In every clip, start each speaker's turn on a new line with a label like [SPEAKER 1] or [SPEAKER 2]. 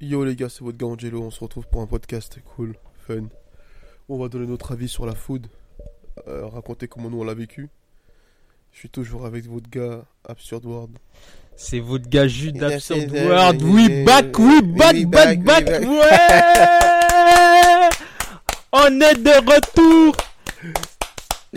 [SPEAKER 1] Yo les gars, c'est votre gars Angelo, on se retrouve pour un podcast cool, fun. On va donner notre avis sur la food, euh, raconter comment nous on l'a vécu. Je suis toujours avec votre gars Absurd World.
[SPEAKER 2] C'est votre gars Jude Absurd World. We back, we back,
[SPEAKER 1] we
[SPEAKER 2] back,
[SPEAKER 1] back,
[SPEAKER 2] back. Ouais On est de retour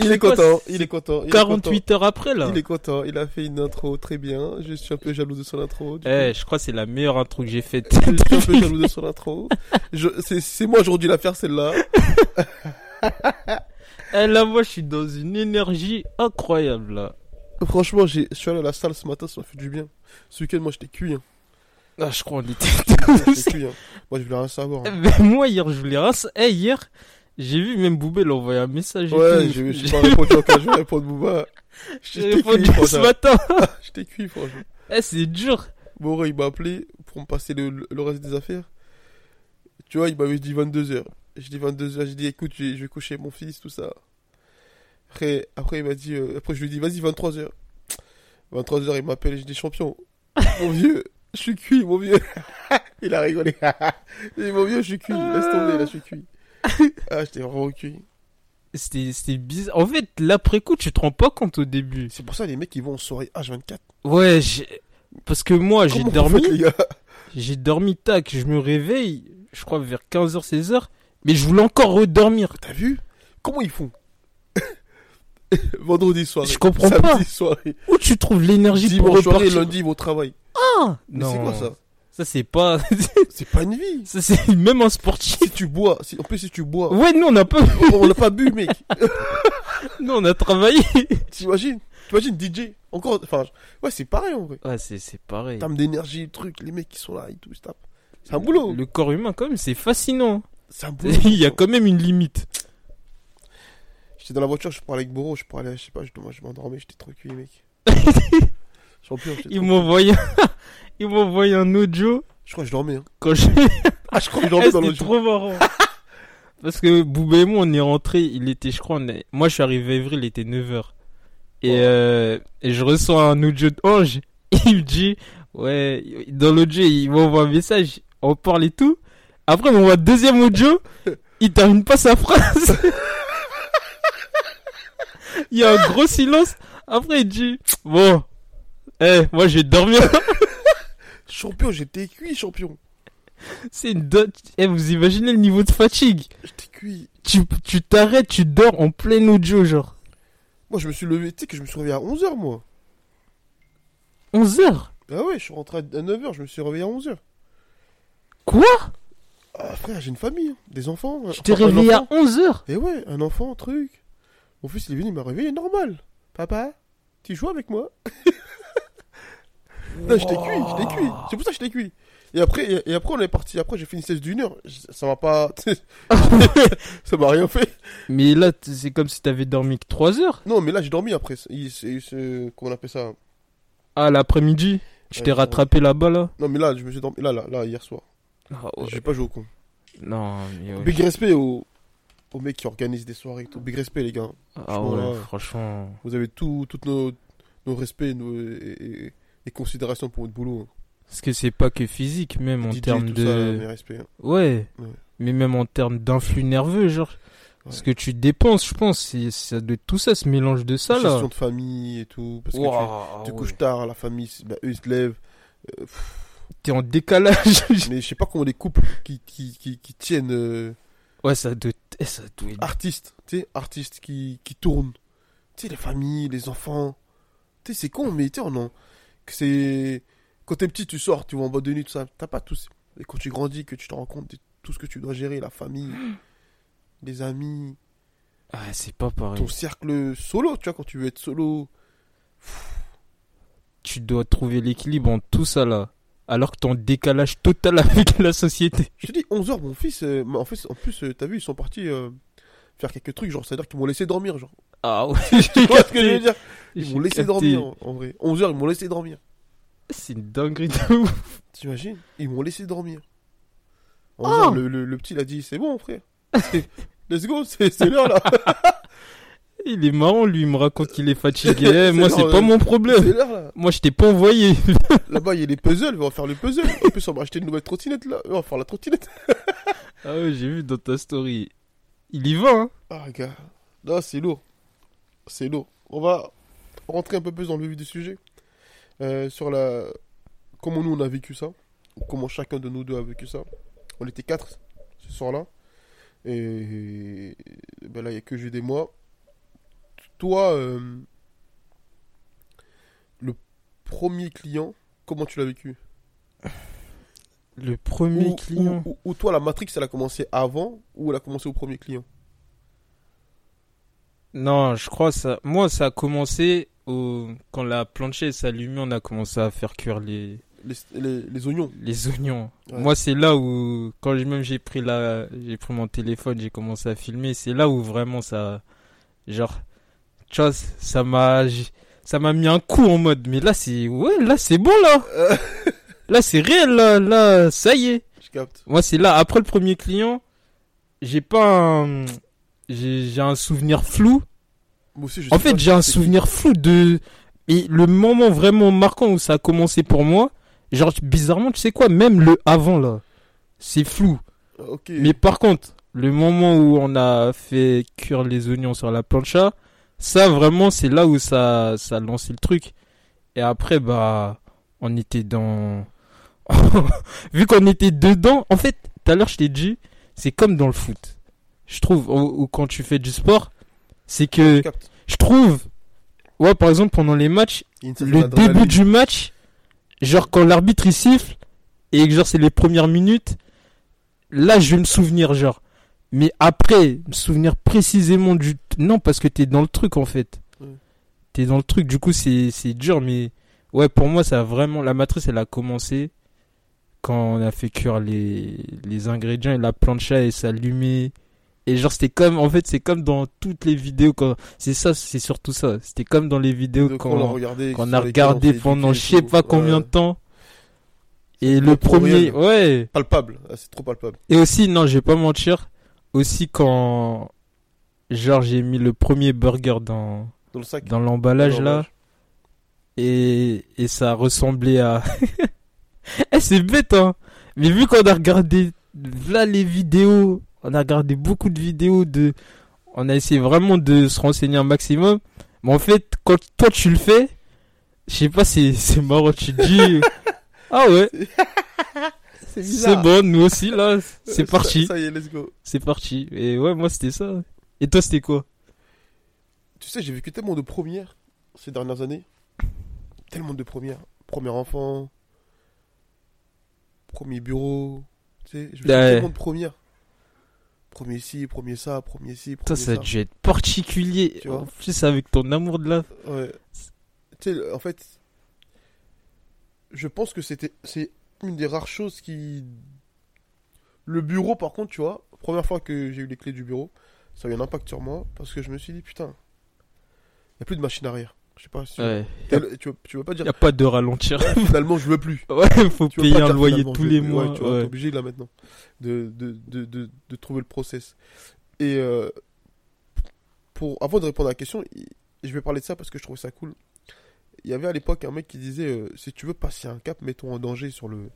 [SPEAKER 1] Il est content, il est content. il est
[SPEAKER 2] 48 heures après là.
[SPEAKER 1] Il est content, il a fait une intro très bien. Je suis un peu jaloux de son intro.
[SPEAKER 2] Eh, je crois que c'est la meilleure intro que j'ai faite.
[SPEAKER 1] Je suis un peu jaloux de son intro. Je- C'est c'est moi dû la faire celle-là.
[SPEAKER 2] Eh là, moi, je suis dans une énergie incroyable là.
[SPEAKER 1] Franchement, j'ai- je suis allé à la salle ce matin, ça m'a fait du bien. Ce week-end, moi j'étais cuit. Hein.
[SPEAKER 2] Ah, je crois qu'on était
[SPEAKER 1] J'étais cuit. Hein. Moi je voulais rien savoir. hein.
[SPEAKER 2] Moi, hier, je voulais rien. Eh, hier, j'ai vu même Boubé l'envoyer un message.
[SPEAKER 1] Ouais, j'ai pas répondu en cas, je vais répondre Booba.
[SPEAKER 2] J'ai répondu
[SPEAKER 1] cuit,
[SPEAKER 2] ce matin.
[SPEAKER 1] J'étais cuit, franchement.
[SPEAKER 2] Eh, c'est dur.
[SPEAKER 1] Bon, il m'a appelé pour me passer le, le reste des affaires. Tu vois, il m'avait dit 22h. J'ai dit 22h, j'ai dit écoute, je vais, coucher mon fils, tout ça. Après, après il m'a dit, euh, après je lui ai dit vas-y 23h. 23h, il m'appelle et je dis champion. Mon vieux, je suis cuit, mon vieux. il a rigolé. Il dit mon vieux, je suis cuit. Laisse tomber, là, je suis cuit. Ah, j'étais vraiment cuit.
[SPEAKER 2] C'était c'était bizarre. En fait, l'après-coup, tu te rends pas compte au début.
[SPEAKER 1] C'est pour ça les mecs ils vont en soirée H24.
[SPEAKER 2] Ouais, parce que moi, j'ai dormi. J'ai dormi, tac, je me réveille, je crois vers 15h, 16h, mais je voulais encore redormir.
[SPEAKER 1] T'as vu? Comment ils font? Vendredi soir.
[SPEAKER 2] Je comprends
[SPEAKER 1] samedi
[SPEAKER 2] pas.
[SPEAKER 1] soirée.
[SPEAKER 2] Où tu trouves l'énergie pour
[SPEAKER 1] soirée,
[SPEAKER 2] repartir?
[SPEAKER 1] lundi, ils vont au travail.
[SPEAKER 2] Ah
[SPEAKER 1] Mais c'est quoi ça?
[SPEAKER 2] Ça, c'est pas...
[SPEAKER 1] C'est pas une vie.
[SPEAKER 2] ça, c'est même un sportif.
[SPEAKER 1] Si tu bois, si, en plus si tu bois,
[SPEAKER 2] Ouais, nous, on a pas...
[SPEAKER 1] on l'a pas bu, mec.
[SPEAKER 2] Nous, on a travaillé.
[SPEAKER 1] T'imagines T'imagines DJ Encore, enfin, ouais, c'est pareil en vrai.
[SPEAKER 2] Ouais, c'est c'est pareil.
[SPEAKER 1] En termes d'énergie, le truc, les mecs qui sont là et tout. C'est un boulot.
[SPEAKER 2] Le corps humain, quand même, c'est fascinant.
[SPEAKER 1] C'est un boulot.
[SPEAKER 2] Il y a quand même une limite.
[SPEAKER 1] J'étais dans la voiture, je parlais avec Boro, je parlais, je sais pas, je, moi, je m'endormais, j'étais trop cuit, mec. Champion,
[SPEAKER 2] Ils. Ils un audio
[SPEAKER 1] Je crois que je dormais. Hein.
[SPEAKER 2] quand je...
[SPEAKER 1] Ah, je crois que je
[SPEAKER 2] Eh,
[SPEAKER 1] dormais dans
[SPEAKER 2] C'était
[SPEAKER 1] le
[SPEAKER 2] trop marrant. Parce que Boubé et moi, on est rentré, il était, je crois, on est- moi je suis arrivé à Évry, il était 9h. Et,
[SPEAKER 1] Oh.
[SPEAKER 2] euh, et je reçois un audio de Ange, il me dit, ouais, dans l'audio, il m'envoie un message, on parle et tout. Après, il m'envoie un deuxième audio, il termine pas sa phrase. il y a un gros silence. Après, il dit, bon, eh, moi je vais dormir.
[SPEAKER 1] Champion, j'étais cuit, champion.
[SPEAKER 2] C'est une dot. Eh, vous imaginez le niveau de fatigue?
[SPEAKER 1] J'étais cuit.
[SPEAKER 2] tu tu t'arrêtes, tu dors en plein audio, genre.
[SPEAKER 1] Moi, je me suis levé, tu sais que je me suis réveillé à 11h, moi.
[SPEAKER 2] 11 heures?
[SPEAKER 1] Ah ouais, je suis rentré à 9h, je me suis réveillé à 11h.
[SPEAKER 2] Quoi?
[SPEAKER 1] Ah, frère, j'ai une famille, hein, des enfants.
[SPEAKER 2] Tu t'es
[SPEAKER 1] Enfin, un
[SPEAKER 2] réveillé à
[SPEAKER 1] enfant.
[SPEAKER 2] 11 heures?
[SPEAKER 1] Et ouais, un enfant, un truc. Mon fils, il est venu, il m'a réveillé normal. Papa, tu joues avec moi? Non, j'étais cuit, j'étais cuit. C'est pour ça que j'étais cuit. Et après, et, après, on est parti. Après, j'ai fait une sieste d'une heure. Ça m'a pas. ça m'a rien fait.
[SPEAKER 2] Mais là, c'est comme si t'avais dormi que 3 heures.
[SPEAKER 1] Non, mais là, j'ai dormi après. Il- c'est- c'est- Comment on appelle ça?
[SPEAKER 2] Ah, l'après-midi Tu
[SPEAKER 1] Ouais,
[SPEAKER 2] t'es rattrapé là-bas, là
[SPEAKER 1] Non, mais là, je me suis dormi. Là, là, là, hier soir.
[SPEAKER 2] Ah,
[SPEAKER 1] J'ai pas joué au con.
[SPEAKER 2] Non, mais ouais.
[SPEAKER 1] Big respect aux, aux mecs qui organisent des soirées et tout. Big respect, les gars.
[SPEAKER 2] Ah
[SPEAKER 1] franchement,
[SPEAKER 2] ouais,
[SPEAKER 1] là.
[SPEAKER 2] franchement.
[SPEAKER 1] Vous avez tout, toutes nos, nos respects nos, et, et- et considérations pour votre boulot. hein.
[SPEAKER 2] Parce que c'est pas que physique, même en termes
[SPEAKER 1] tout ça, mes
[SPEAKER 2] de...
[SPEAKER 1] respects. hein.
[SPEAKER 2] Ouais.
[SPEAKER 1] Ouais.
[SPEAKER 2] Mais même en termes d'influx nerveux, genre. Ce
[SPEAKER 1] Ouais.
[SPEAKER 2] que tu dépenses, je pense, ça doit être tout ça, ce mélange de ça, là.
[SPEAKER 1] Gestion de famille et tout. Parce que
[SPEAKER 2] Ouah,
[SPEAKER 1] tu, tu
[SPEAKER 2] ouais.
[SPEAKER 1] couches tard, la famille, bah, eux ils se lèvent. Euh,
[SPEAKER 2] T'es en décalage.
[SPEAKER 1] mais je sais pas comment les couples qui, qui, qui, qui tiennent euh,
[SPEAKER 2] ouais, ça doit, eh, ça doit être...
[SPEAKER 1] artistes, tu sais, artistes qui, qui tournent. Tu sais, les familles, les enfants. Tu sais, c'est con, mais tu sais, on en. Que c'est. Quand t'es petit, tu sors, tu vas en boîte de nuit, tout ça. T'as pas tout. ça. Et quand tu grandis, que tu te rends compte de tout ce que tu dois gérer, la famille, les amis,
[SPEAKER 2] Ah, c'est pas pareil.
[SPEAKER 1] ton cercle solo, tu vois, quand tu veux être solo.
[SPEAKER 2] tu dois trouver l'équilibre en tout ça là. Alors que t'es en décalage total avec la société.
[SPEAKER 1] Je te dis, 11h, mon fils, euh, en, fait, en plus, euh, t'as vu, ils sont partis euh, faire quelques trucs, genre, c'est-à-dire qu'ils m'ont laissé dormir, genre.
[SPEAKER 2] Ah ouais,
[SPEAKER 1] Tu vois ce que je veux dire Ils m'ont laissé dormir, en, en vrai. 11h, ils m'ont laissé dormir.
[SPEAKER 2] C'est une dinguerie de ouf.
[SPEAKER 1] T'imagines Ils m'ont laissé dormir.
[SPEAKER 2] Oh
[SPEAKER 1] 11h, le, le, le petit, il a dit, c'est bon, frère. Let's go, c'est l'heure, là.
[SPEAKER 2] Il est marrant, lui, il me raconte qu'il est fatigué. Moi,
[SPEAKER 1] C'est
[SPEAKER 2] pas mon problème.
[SPEAKER 1] Là.
[SPEAKER 2] Moi, je t'ai pas envoyé.
[SPEAKER 1] Là-bas, il y a les puzzles, on va faire le puzzle. En plus, on va acheter une nouvelle trottinette là. On va faire la trottinette.
[SPEAKER 2] Ah ouais, j'ai vu dans ta story. Il y va, hein.
[SPEAKER 1] Ah, gars. Non, c'est lourd. C'est lourd. On va rentrer un peu plus dans le vif du sujet. Euh, sur la. Comment nous on a vécu ça. ou Comment chacun de nous deux a vécu ça. On était quatre ce soir-là. Et. Ben là, il n'y a que Jude et moi. Toi, euh, le premier client, comment tu l'as vécu?
[SPEAKER 2] Le premier
[SPEAKER 1] ou,
[SPEAKER 2] client.
[SPEAKER 1] ou- ou- ou toi, la Matrix, elle a commencé avant ou elle a commencé au premier client?
[SPEAKER 2] Non, je crois ça. Moi, ça a commencé au... quand la planchette s'allumait, on a commencé à faire cuire les,
[SPEAKER 1] les, les, les oignons.
[SPEAKER 2] les oignons.
[SPEAKER 1] Ouais.
[SPEAKER 2] Moi, c'est là où, quand j'ai- même j'ai pris la, j'ai pris mon téléphone, j'ai commencé à filmer. C'est là où vraiment ça, genre, tu vois, ça m'a, j'ai- ça m'a mis un coup en mode. Mais là, c'est, ouais, là, c'est bon là. Là, c'est réel là, là, ça y est.
[SPEAKER 1] je capte.
[SPEAKER 2] Moi, c'est là, après le premier client, j'ai pas un... J'ai un souvenir flou.
[SPEAKER 1] Moi aussi, je
[SPEAKER 2] En fait, j'ai un
[SPEAKER 1] qui.
[SPEAKER 2] souvenir flou de... Et le moment vraiment marquant où ça a commencé pour moi, genre, bizarrement, tu sais quoi, même le avant, là, c'est flou.
[SPEAKER 1] Ok.
[SPEAKER 2] Mais par contre, le moment où on a fait cuire les oignons sur la plancha, ça, vraiment, c'est là où ça, ça a lancé le truc. Et après, bah, on était dans... Vu qu'on était dedans, en fait, tout à l'heure, je t'ai dit, c'est comme dans le foot. Je trouve, ou, ou quand tu fais du sport, c'est que, je trouve, ouais, par exemple, pendant les matchs, le début du match, genre quand l'arbitre il siffle, et que genre c'est les premières minutes, là je vais me souvenir, genre. Mais après, me souvenir précisément du. Non, parce que t'es dans le truc en fait. T'es dans le truc, du coup c'est c'est dur, mais ouais, pour moi ça a vraiment. La matrice elle a commencé quand on a fait cuire les, les ingrédients et la plancha et s'allumer. Et genre c'était comme. En fait, c'est comme dans toutes les vidéos quand. C'est ça, c'est surtout ça. C'était comme dans les vidéos quand
[SPEAKER 1] on regardé,
[SPEAKER 2] qu'on
[SPEAKER 1] sur
[SPEAKER 2] a regardé
[SPEAKER 1] on
[SPEAKER 2] pendant je sais pas combien de temps. Et le premier, ouais.
[SPEAKER 1] Palpable. Ah, c'est trop palpable.
[SPEAKER 2] Et aussi, non, je vais pas mentir, aussi quand, genre, j'ai mis le premier burger dans,
[SPEAKER 1] Dans le sac.
[SPEAKER 2] dans l'emballage là, et, et ça ressemblait à... eh, c'est bête, hein. Mais vu qu'on a regardé, là, les vidéos, on a regardé beaucoup de vidéos de... On a essayé vraiment de se renseigner un maximum. Mais en fait, quand toi tu le fais, je sais pas, c'est, c'est marrant, tu te dis... ah ouais,
[SPEAKER 1] C'est
[SPEAKER 2] bon, nous aussi là, c'est
[SPEAKER 1] Ça-
[SPEAKER 2] parti.
[SPEAKER 1] Ça y est, let's go.
[SPEAKER 2] C'est parti. Et ouais, moi c'était ça. Et toi c'était quoi?
[SPEAKER 1] Tu sais, j'ai vécu tellement de premières ces dernières années. Tellement de premières. Premier enfant. Premier bureau. Tu sais, j'ai vécu
[SPEAKER 2] Ouais.
[SPEAKER 1] tellement de premières. Premier ci, premier ça, premier ci, premier
[SPEAKER 2] ça a
[SPEAKER 1] ça.
[SPEAKER 2] dû être particulier.
[SPEAKER 1] Tu vois
[SPEAKER 2] en plus avec ton amour de la...
[SPEAKER 1] Ouais. Tu sais, en fait, je pense que c'était, c'est une des rares choses qui. Le bureau, par contre, tu vois, première fois que j'ai eu les clés du bureau, ça a eu un impact sur moi parce que je me suis dit, putain, il n'y a plus de machine arrière. Je sais pas si.
[SPEAKER 2] Ouais.
[SPEAKER 1] Tu, vas pas
[SPEAKER 2] Y
[SPEAKER 1] dire,
[SPEAKER 2] a pas de ralentir.
[SPEAKER 1] finalement, je veux plus.
[SPEAKER 2] ouais, faut
[SPEAKER 1] Tu
[SPEAKER 2] payer un loyer tous
[SPEAKER 1] veux
[SPEAKER 2] les mois.
[SPEAKER 1] Ouais, tu
[SPEAKER 2] ouais.
[SPEAKER 1] t'es obligé là maintenant de, de, de, de, de trouver le process. Et euh, pour, avant de répondre à la question, je vais parler de ça parce que je trouvais ça cool. Il y avait à l'époque un mec qui disait euh, si tu veux passer un cap, mets-toi en danger sur le,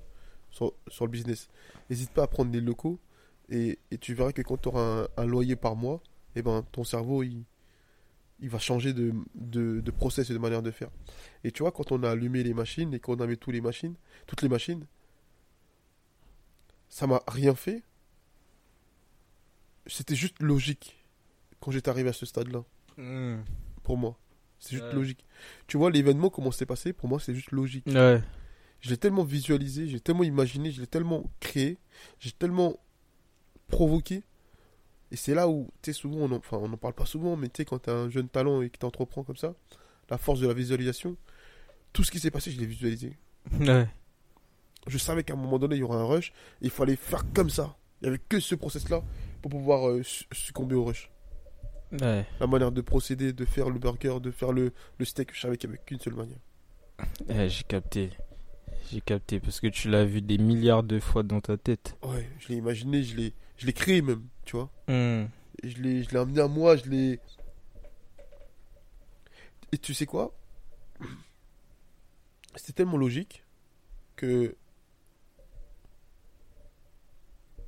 [SPEAKER 1] sur, sur le business. N'hésite pas à prendre des locaux et, et tu verras que quand tu auras un, un loyer par mois, et ben, ton cerveau il, il va changer de, de, de process et de manière de faire. Et tu vois, quand on a allumé les machines et qu'on avait tous les machines, toutes les machines, ça m'a rien fait. C'était juste logique quand j'étais arrivé à ce stade-là,
[SPEAKER 2] Hmm.
[SPEAKER 1] pour moi. C'est juste
[SPEAKER 2] Ouais.
[SPEAKER 1] logique. Tu vois, l'événement, comment c'est passé, pour moi, c'est juste logique.
[SPEAKER 2] Ouais.
[SPEAKER 1] Je l'ai tellement visualisé, j'ai tellement imaginé, je l'ai tellement créé, j'ai tellement provoqué. Et c'est là où, tu sais, souvent, on en, enfin, on en parle pas souvent, mais tu sais, quand t'as un jeune talent et que t'entreprends comme ça, la force de la visualisation, tout ce qui s'est passé, je l'ai visualisé.
[SPEAKER 2] Ouais.
[SPEAKER 1] Je savais qu'à un moment donné, il y aurait un rush, et il fallait faire comme ça. Il n'y avait que ce process-là pour pouvoir euh, su- succomber au rush.
[SPEAKER 2] Ouais.
[SPEAKER 1] La manière de procéder, de faire le burger, de faire le, le steak, je savais qu'il n'y avait qu'une seule manière.
[SPEAKER 2] Ouais, j'ai capté. J'ai capté parce que tu l'as vu des milliards de fois dans ta tête.
[SPEAKER 1] Ouais, je l'ai imaginé, je l'ai, je l'ai créé même, tu vois.
[SPEAKER 2] Hmm.
[SPEAKER 1] Je l'ai, amené à moi, je l'ai, Et tu sais quoi? C'était tellement logique que.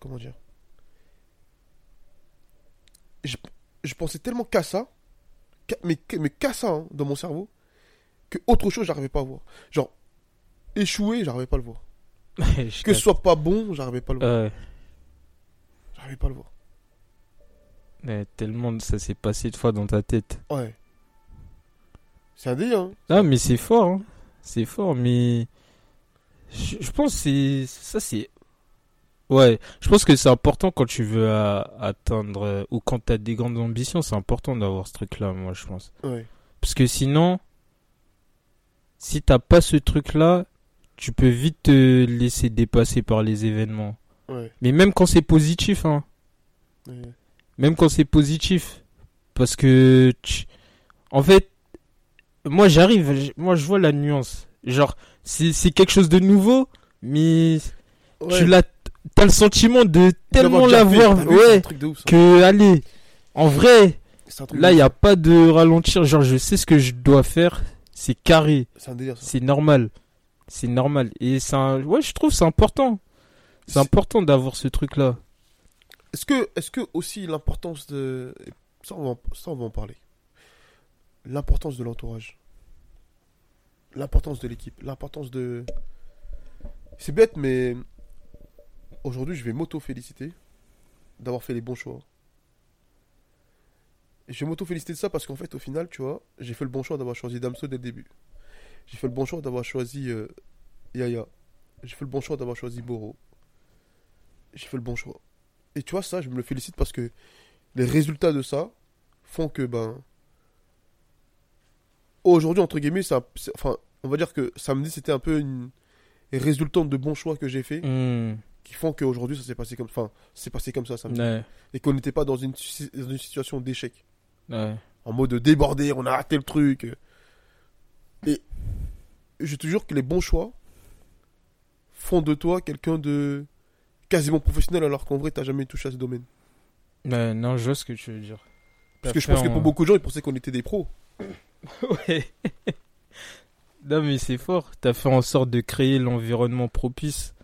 [SPEAKER 1] Comment dire? Je, je pensais tellement qu'à ça, mais, qu'à- mais qu'à ça hein, dans mon cerveau, que autre chose, j'arrivais pas à voir. Genre, échouer, j'arrivais pas à le voir. Que ce soit pas bon, j'arrivais pas à le voir. J'arrivais pas à le voir.
[SPEAKER 2] Ouais, tellement ça s'est passé de fois dans ta tête.
[SPEAKER 1] Ouais. C'est un délire. Hein.
[SPEAKER 2] Ah, mais c'est fort, hein. C'est fort, mais. Je, je pense que c'est. Ça, c'est. Ouais, je pense que c'est important quand tu veux euh, atteindre. euh, Ou quand t'as des grandes ambitions, c'est important d'avoir ce truc-là, moi, je pense.
[SPEAKER 1] Ouais.
[SPEAKER 2] Parce que sinon. Si t'as pas ce truc-là, tu peux vite te laisser dépasser par les événements.
[SPEAKER 1] Ouais.
[SPEAKER 2] Mais même quand c'est positif, hein.
[SPEAKER 1] ouais.
[SPEAKER 2] Même quand c'est positif. Parce que, tu- en fait, moi j'arrive, moi je vois la nuance. Genre, c'est quelque chose de nouveau, mais
[SPEAKER 1] Ouais.
[SPEAKER 2] tu l'as, t'as le sentiment de tellement
[SPEAKER 1] L'avoir un
[SPEAKER 2] ouais,
[SPEAKER 1] ouf. ça.
[SPEAKER 2] que, allez, en vrai, là il n'y a pas de ralentir. Genre, je sais ce que je dois faire, c'est carré,
[SPEAKER 1] C'est ça.
[SPEAKER 2] normal. C'est normal. Et un, ouais, je trouve c'est important. C'est important d'avoir ce truc-là.
[SPEAKER 1] Est-ce que, est-ce que aussi l'importance de. Ça on, va en, ça, on va en parler. L'importance de l'entourage. L'importance de l'équipe. L'importance de. C'est bête, mais. Aujourd'hui, je vais m'auto-féliciter d'avoir fait les bons choix. Je vais m'auto-féliciter de ça parce qu'en fait, au final, tu vois, j'ai fait le bon choix d'avoir choisi Damso dès le début. J'ai fait le bon choix d'avoir choisi euh, Yaya. J'ai fait le bon choix d'avoir choisi Boro. J'ai fait le bon choix. Et tu vois, ça, je me le félicite parce que les résultats de ça font que, ben. Aujourd'hui, entre guillemets, ça, enfin, on va dire que samedi, c'était un peu une résultante de bons choix que j'ai fait
[SPEAKER 2] Hmm,
[SPEAKER 1] qui font qu'aujourd'hui, ça s'est passé comme, enfin, c'est passé comme ça samedi.
[SPEAKER 2] ouais,
[SPEAKER 1] Et qu'on n'était pas dans une, dans une situation d'échec.
[SPEAKER 2] ouais.
[SPEAKER 1] En mode débordé, on a raté le truc. Et je te jure que les bons choix font de toi quelqu'un de quasiment professionnel alors qu'en vrai, t'as jamais touché à ce domaine.
[SPEAKER 2] Ouais, non, je vois ce que tu veux dire.
[SPEAKER 1] Parce que je pense que pour beaucoup de gens, ils pensaient qu'on était des pros.
[SPEAKER 2] Ouais. non, mais c'est fort. T'as fait en sorte de créer l'environnement propice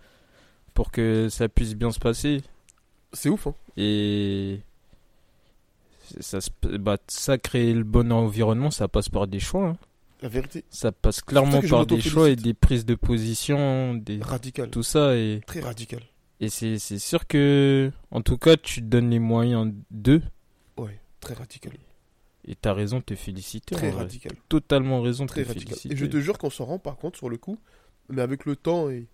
[SPEAKER 2] pour que ça puisse bien se passer.
[SPEAKER 1] C'est ouf, hein.
[SPEAKER 2] Et ça, bah, ça, créer le bon environnement, ça passe par des choix. hein.
[SPEAKER 1] La vérité,
[SPEAKER 2] Ça passe clairement par des choix et des prises de position, des...
[SPEAKER 1] radical.
[SPEAKER 2] tout ça. Et,
[SPEAKER 1] Très radical.
[SPEAKER 2] Et c'est sûr que, en tout cas, tu te donnes les moyens d'eux.
[SPEAKER 1] Ouais, très radical.
[SPEAKER 2] Et t'as raison de te féliciter.
[SPEAKER 1] Très
[SPEAKER 2] vrai.
[SPEAKER 1] radical.
[SPEAKER 2] Totalement raison de
[SPEAKER 1] Très
[SPEAKER 2] te
[SPEAKER 1] radical.
[SPEAKER 2] féliciter.
[SPEAKER 1] Et je te jure qu'on s'en rend pas compte sur le coup, mais avec le temps et,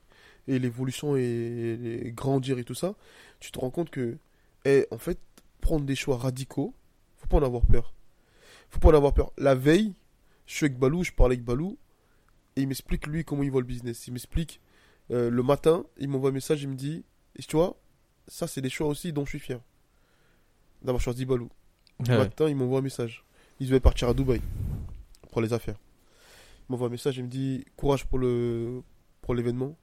[SPEAKER 1] et l'évolution et, et grandir et tout ça, tu te rends compte que, eh, en fait, prendre des choix radicaux, faut pas en avoir peur. Faut pas en avoir peur. La veille, je suis avec Balou, je parle avec Balou, et il m'explique lui comment il voit le business. Il m'explique euh, le matin, il m'envoie un message, il me dit, et tu vois, ça c'est des choix aussi dont je suis fier. D'avoir choisi Balou. Le
[SPEAKER 2] Ouais.
[SPEAKER 1] matin, il m'envoie un message. Il devait partir à Dubaï pour les affaires. Il m'envoie un message, il me dit courage pour le pour l'événement.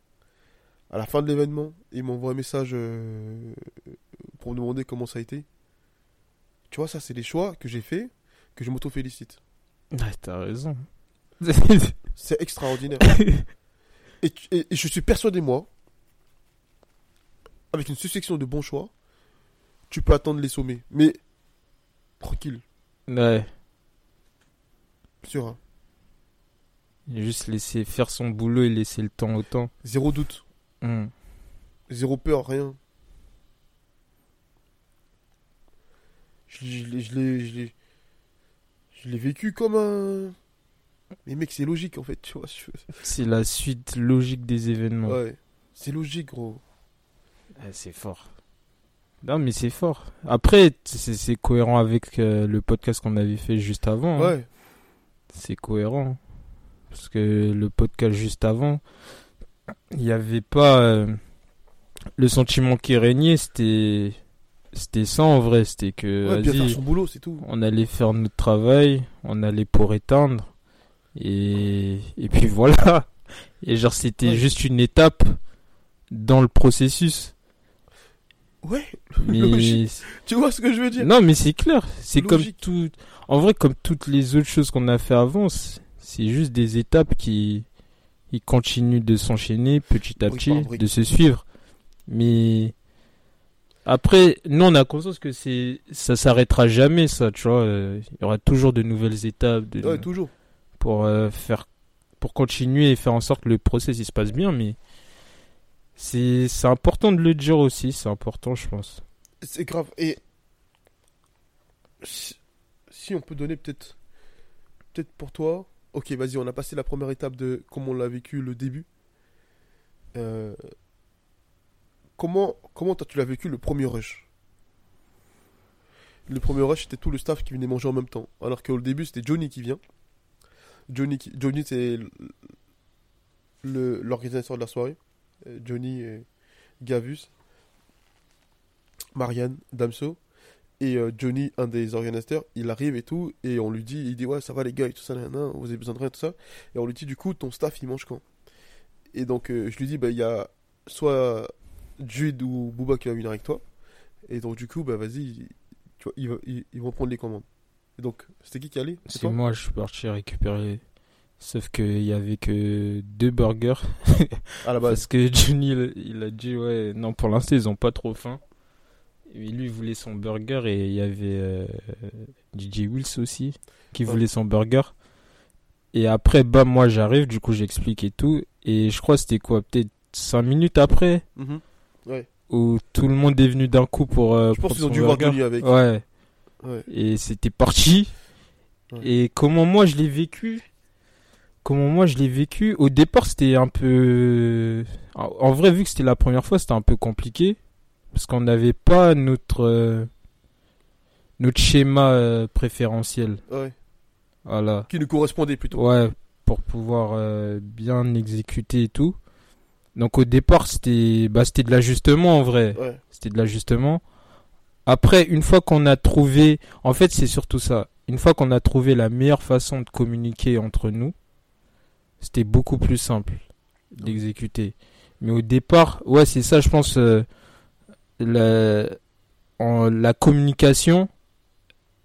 [SPEAKER 1] À la fin de l'événement, il m'envoie un message euh, pour me demander comment ça a été. Tu vois, ça c'est des choix que j'ai fait, que je m'auto-félicite.
[SPEAKER 2] Ouais, t'as raison.
[SPEAKER 1] C'est extraordinaire. et, tu- et- et je suis persuadé, moi, avec une succession de bons choix, tu peux attendre les sommets. Mais tranquille,
[SPEAKER 2] ouais.
[SPEAKER 1] serein.
[SPEAKER 2] Juste laisser faire son boulot et laisser le temps au temps.
[SPEAKER 1] Zéro doute.
[SPEAKER 2] Hmm.
[SPEAKER 1] Zéro peur, rien. Je, l'ai- je l'ai- je l'ai, je l'ai, je l'ai vécu comme un. Mais mec, c'est logique en fait, tu vois. je-
[SPEAKER 2] C'est la suite logique des événements.
[SPEAKER 1] Ouais, c'est logique, gros.
[SPEAKER 2] Ouais, c'est fort. Non, mais c'est fort. Après, c'est cohérent avec euh, le podcast qu'on avait fait juste avant. hein.
[SPEAKER 1] Ouais,
[SPEAKER 2] C'est cohérent. Parce que le podcast juste avant, il n'y avait pas. euh, le sentiment qui régnait, c'était. C'était ça en vrai. C'était que.
[SPEAKER 1] ouais bien faire son boulot, c'est tout.
[SPEAKER 2] on allait faire notre travail, on allait pour éteindre. Et, et puis voilà. Et genre, c'était
[SPEAKER 1] Ouais.
[SPEAKER 2] juste une étape dans le processus.
[SPEAKER 1] Ouais,
[SPEAKER 2] Mais
[SPEAKER 1] Logique. tu vois ce que je veux dire?
[SPEAKER 2] Non, mais c'est clair. C'est comme tout. En vrai, comme toutes les autres choses qu'on a fait avant, c'est juste des étapes qui, qui continuent de s'enchaîner petit à petit, de se suivre. Mais après, nous, on a conscience que c'est ça s'arrêtera jamais, ça. Tu vois, Euh, il y aura toujours de nouvelles étapes de,
[SPEAKER 1] Ouais, toujours.
[SPEAKER 2] pour euh, faire pour continuer et faire en sorte que le process il se passe bien. Mais c'est important de le dire aussi. C'est important, je pense.
[SPEAKER 1] C'est grave. Et si, on peut donner peut-être, peut-être pour toi. Ok, vas-y, on a passé la première étape de comment on l'a vécu le début. Euh, comment, comment toi tu l'as vécu le premier rush? Le premier rush, c'était tout le staff qui venait manger en même temps. Alors qu'au début, c'était Johnny qui vient. Johnny, Johnny c'est l'organisateur de la soirée. Euh, Johnny et Gavus. Marianne, Damso. Et euh, Johnny, un des organisateurs, il arrive et tout, et on lui dit, il dit ouais ça va les gars et tout ça, nanana, vous avez besoin de rien, tout ça. Et on lui dit du coup ton staff il mange quand? Et donc euh, je lui dis bah il y a soit Jude ou Booba qui va venir avec toi. Et donc du coup bah vas-y, tu vois, ils, ils- ils vont prendre les commandes. Et donc c'était qui qui allait?
[SPEAKER 2] C'est moi, je suis parti récupérer. Sauf qu'il y avait que deux burgers.
[SPEAKER 1] À la base.
[SPEAKER 2] Parce que Johnny, il, il a dit, ouais, non, pour l'instant, ils ont pas trop faim. Et lui, il voulait son burger et il y avait euh, DJ Wills aussi qui
[SPEAKER 1] Ouais.
[SPEAKER 2] voulait son burger. Et après, bah, moi, j'arrive, du coup, j'explique et tout. Et je crois que c'était quoi, peut-être 5 minutes après,
[SPEAKER 1] Mhm. Ouais.
[SPEAKER 2] où tout le monde est venu d'un coup pour. euh,
[SPEAKER 1] Je pense qu'ils ont dû voir
[SPEAKER 2] burger.
[SPEAKER 1] Johnny avec.
[SPEAKER 2] Ouais.
[SPEAKER 1] Ouais.
[SPEAKER 2] Et c'était parti. Et comment moi je l'ai vécu Comment moi je l'ai vécu Au départ, c'était un peu. En vrai, vu que c'était la première fois, c'était un peu compliqué. Parce qu'on n'avait pas notre. euh, Notre schéma euh, préférentiel.
[SPEAKER 1] Ouais.
[SPEAKER 2] Voilà.
[SPEAKER 1] Qui nous correspondait plutôt.
[SPEAKER 2] Ouais, pour pouvoir euh, bien exécuter et tout. Donc au départ, c'était bah, c'était de l'ajustement en vrai
[SPEAKER 1] Ouais.
[SPEAKER 2] c'était de l'ajustement. Après, une fois qu'on a trouvé, en fait, c'est surtout ça. Une fois qu'on a trouvé la meilleure façon de communiquer entre nous, c'était beaucoup plus simple d'exécuter. Mais au départ, ouais, c'est ça, je pense, euh, la, en- la communication,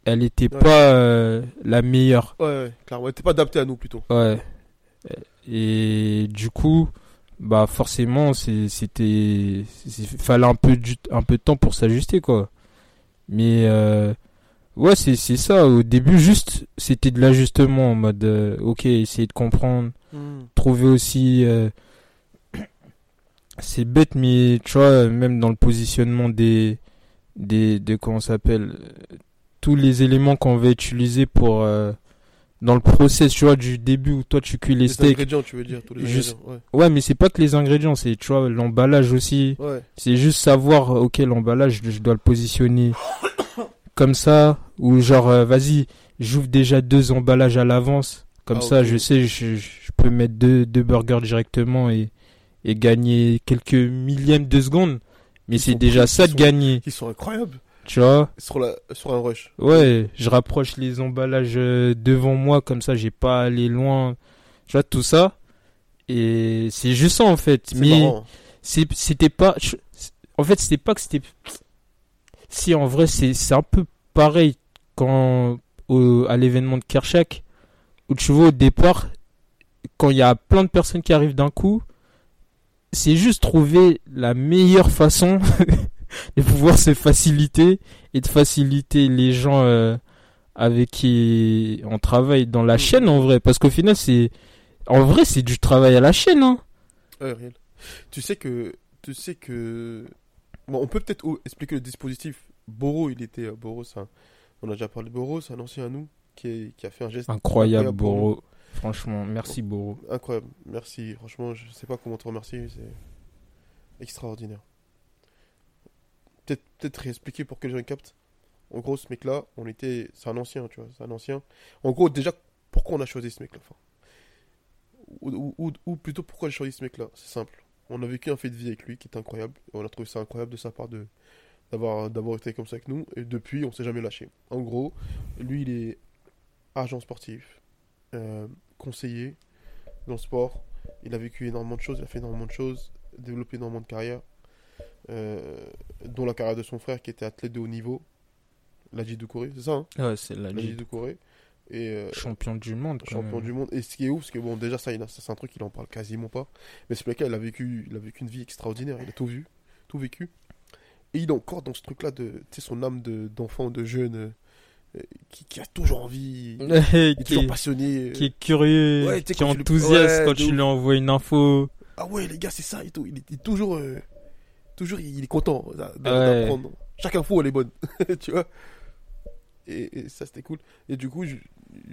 [SPEAKER 2] elle était
[SPEAKER 1] Ouais.
[SPEAKER 2] pas euh, la meilleure.
[SPEAKER 1] Ouais, ouais, clairement. Ouais, T'es pas adapté à nous plutôt.
[SPEAKER 2] Ouais. Et du coup, bah forcément, c'était, il fallait un peu du, un peu de temps pour s'ajuster quoi. Mais euh, ouais, c'est c'est ça. Au début, juste, c'était de l'ajustement en mode, euh, ok, essayer de comprendre, trouver aussi. euh, c'est bête, mais tu vois, même dans le positionnement des, des, de comment s'appelle, euh, tous les éléments qu'on va utiliser pour euh, dans le process, tu vois, du début où toi tu cuis les
[SPEAKER 1] Les
[SPEAKER 2] steaks.
[SPEAKER 1] ingrédients, tu veux dire. Tous les
[SPEAKER 2] Juste-
[SPEAKER 1] ingrédients.
[SPEAKER 2] Ouais, mais c'est pas que les ingrédients, c'est tu vois l'emballage aussi.
[SPEAKER 1] Ouais. Ouais.
[SPEAKER 2] C'est juste savoir, ok, l'emballage, je dois le positionner comme ça, ou genre, euh, vas-y, j'ouvre déjà deux emballages à l'avance. Comme
[SPEAKER 1] Ah,
[SPEAKER 2] ça,
[SPEAKER 1] ok.
[SPEAKER 2] je sais, je, je peux mettre deux, deux burgers directement et, et gagner quelques millièmes de secondes. Mais
[SPEAKER 1] Ils
[SPEAKER 2] c'est déjà ça
[SPEAKER 1] ils
[SPEAKER 2] de
[SPEAKER 1] sont-
[SPEAKER 2] gagner,
[SPEAKER 1] Qui sont incroyables.
[SPEAKER 2] tu vois?
[SPEAKER 1] Sur, la, sur un rush.
[SPEAKER 2] Ouais, je rapproche les emballages euh, devant moi, comme ça, j'ai pas à aller loin. Tu vois, tout ça. Et c'est juste ça, en fait. Mais c'est- c'était pas en fait c'était pas que c'était si en vrai c'est c'est un peu pareil quand au- à l'événement de Kershak où tu vois au départ quand il y a plein de personnes qui arrivent d'un coup c'est juste trouver la meilleure façon de pouvoir se faciliter et de faciliter les gens euh, avec qui on travaille dans la
[SPEAKER 1] Mhm.
[SPEAKER 2] chaîne en vrai parce qu'au final c'est en vrai c'est du travail à la chaîne hein
[SPEAKER 1] Ouais, réel. Tu sais que. Tu sais que. Bon, on peut peut-être expliquer le dispositif. Boro, il était. Boro, un- On a déjà parlé de Boro, c'est un ancien à nous qui, est- qui a fait un geste
[SPEAKER 2] Incroyable, Boro. Franchement, merci, Boro.
[SPEAKER 1] incroyable. Merci. Franchement, je sais pas comment te remercier. C'est extraordinaire. Peut-être peut-être réexpliquer pour que les gens captent. En gros, ce mec-là, on était. C'est un ancien, tu vois. C'est un ancien. En gros, déjà, pourquoi on a choisi ce mec-là enfin, ou, ou- ou- ou plutôt, pourquoi j'ai choisi ce mec-là? C'est simple. On a vécu un fait de vie avec lui qui est incroyable. Et on a trouvé ça incroyable de sa part de d'avoir d'avoir été comme ça avec nous. Et depuis, on s'est jamais lâché. En gros, lui, il est agent sportif, euh, conseiller dans le sport. Il a vécu énormément de choses, il a fait énormément de choses, développé énormément de carrière. euh, dont la carrière de son frère qui était athlète de haut niveau, Laji Doucouré, c'est ça, hein
[SPEAKER 2] Ouais, c'est la
[SPEAKER 1] Laji
[SPEAKER 2] Ligue.
[SPEAKER 1] Doucouré. Et euh,
[SPEAKER 2] Champion du monde. quand
[SPEAKER 1] champion
[SPEAKER 2] même.
[SPEAKER 1] du monde. Et ce qui est ouf, parce que bon, déjà, ça, il c'est un truc qu'il en parle quasiment pas. Mais ce mec-là, il a vécu, il a vécu une vie extraordinaire. Il a tout vu, tout vécu. Et il est encore dans ce truc-là de, tu sais, son âme de, d'enfant, de jeune, euh, qui, qui a toujours envie, il est
[SPEAKER 2] qui,
[SPEAKER 1] toujours
[SPEAKER 2] est,
[SPEAKER 1] passionné. euh.
[SPEAKER 2] qui est curieux,
[SPEAKER 1] Ouais,
[SPEAKER 2] qui est enthousiaste
[SPEAKER 1] Ouais,
[SPEAKER 2] quand tu lui envoies une info.
[SPEAKER 1] Ah ouais, les gars, c'est ça et tout. Il est, toujours, euh, toujours, il est content
[SPEAKER 2] Ouais.
[SPEAKER 1] d'apprendre. Chaque info, elle est bonne, tu vois. Et, et ça, c'était cool. Et du coup, je-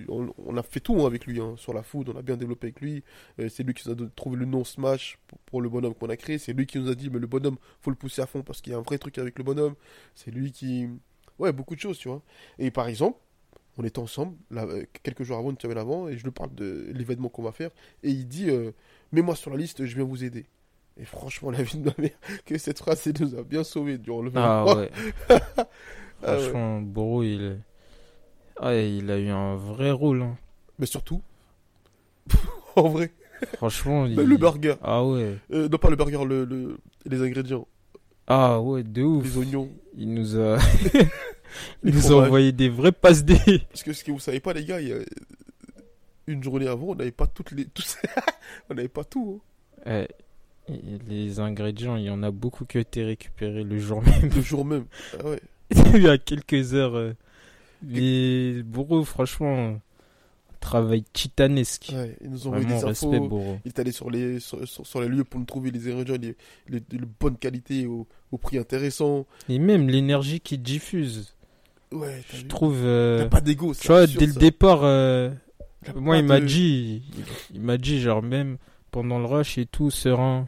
[SPEAKER 1] on, on a fait tout hein, avec lui hein, sur la food. On a bien développé avec lui. Euh, c'est lui qui nous a trouvé le nom Smash pour, pour le bonhomme qu'on a créé. C'est lui qui nous a dit, mais le bonhomme, faut le pousser à fond parce qu'il y a un vrai truc avec le bonhomme. C'est lui qui, ouais, beaucoup de choses, tu vois. Et par exemple. On était ensemble, là, euh, quelques jours avant, une semaine avant, et je lui parle de l'événement qu'on va faire. Et il dit euh, Mets-moi sur la liste, je viens vous aider. Et franchement, la vie de ma mère, que cette phrase, elle nous a bien sauvés durant le
[SPEAKER 2] Ah
[SPEAKER 1] 23.
[SPEAKER 2] ouais.
[SPEAKER 1] Ah ouais.
[SPEAKER 2] Franchement, Boro, il, ah, il a eu un vrai rôle. hein.
[SPEAKER 1] Mais surtout, en vrai,
[SPEAKER 2] Franchement, il...
[SPEAKER 1] le burger.
[SPEAKER 2] Ah ouais.
[SPEAKER 1] Euh, non, pas le burger, le, le- les ingrédients.
[SPEAKER 2] Ah ouais, de ouf.
[SPEAKER 1] Les oignons.
[SPEAKER 2] Il nous a,
[SPEAKER 1] Les
[SPEAKER 2] il nous a envoyé des vrais passes D.
[SPEAKER 1] Parce que ce que vous savez pas, les gars, il y a une journée avant, on n'avait pas toutes les. tous- on n'avait pas tout.
[SPEAKER 2] Eh, et les ingrédients, il y en a beaucoup qui ont été récupérés le jour même.
[SPEAKER 1] hein, le jour même. Ah ouais.
[SPEAKER 2] il y a quelques heures. euh, Mais Boro, franchement, travail titanesque.
[SPEAKER 1] ouais. Ils nous ont envoyé des
[SPEAKER 2] respect,
[SPEAKER 1] infos.
[SPEAKER 2] Boro.
[SPEAKER 1] Il est allé sur les, sur, sur- sur les lieux pour nous trouver les ingrédients les, les- de bonne qualité au, au prix intéressant.
[SPEAKER 2] Et même l'énergie qu'il diffuse.
[SPEAKER 1] Ouais,
[SPEAKER 2] Je
[SPEAKER 1] vu.
[SPEAKER 2] trouve. Euh,
[SPEAKER 1] pas d'ego.
[SPEAKER 2] Tu vois, dès le départ, euh, moi, il m'a dit, il, il m'a dit, genre, même pendant le rush et tout, serein,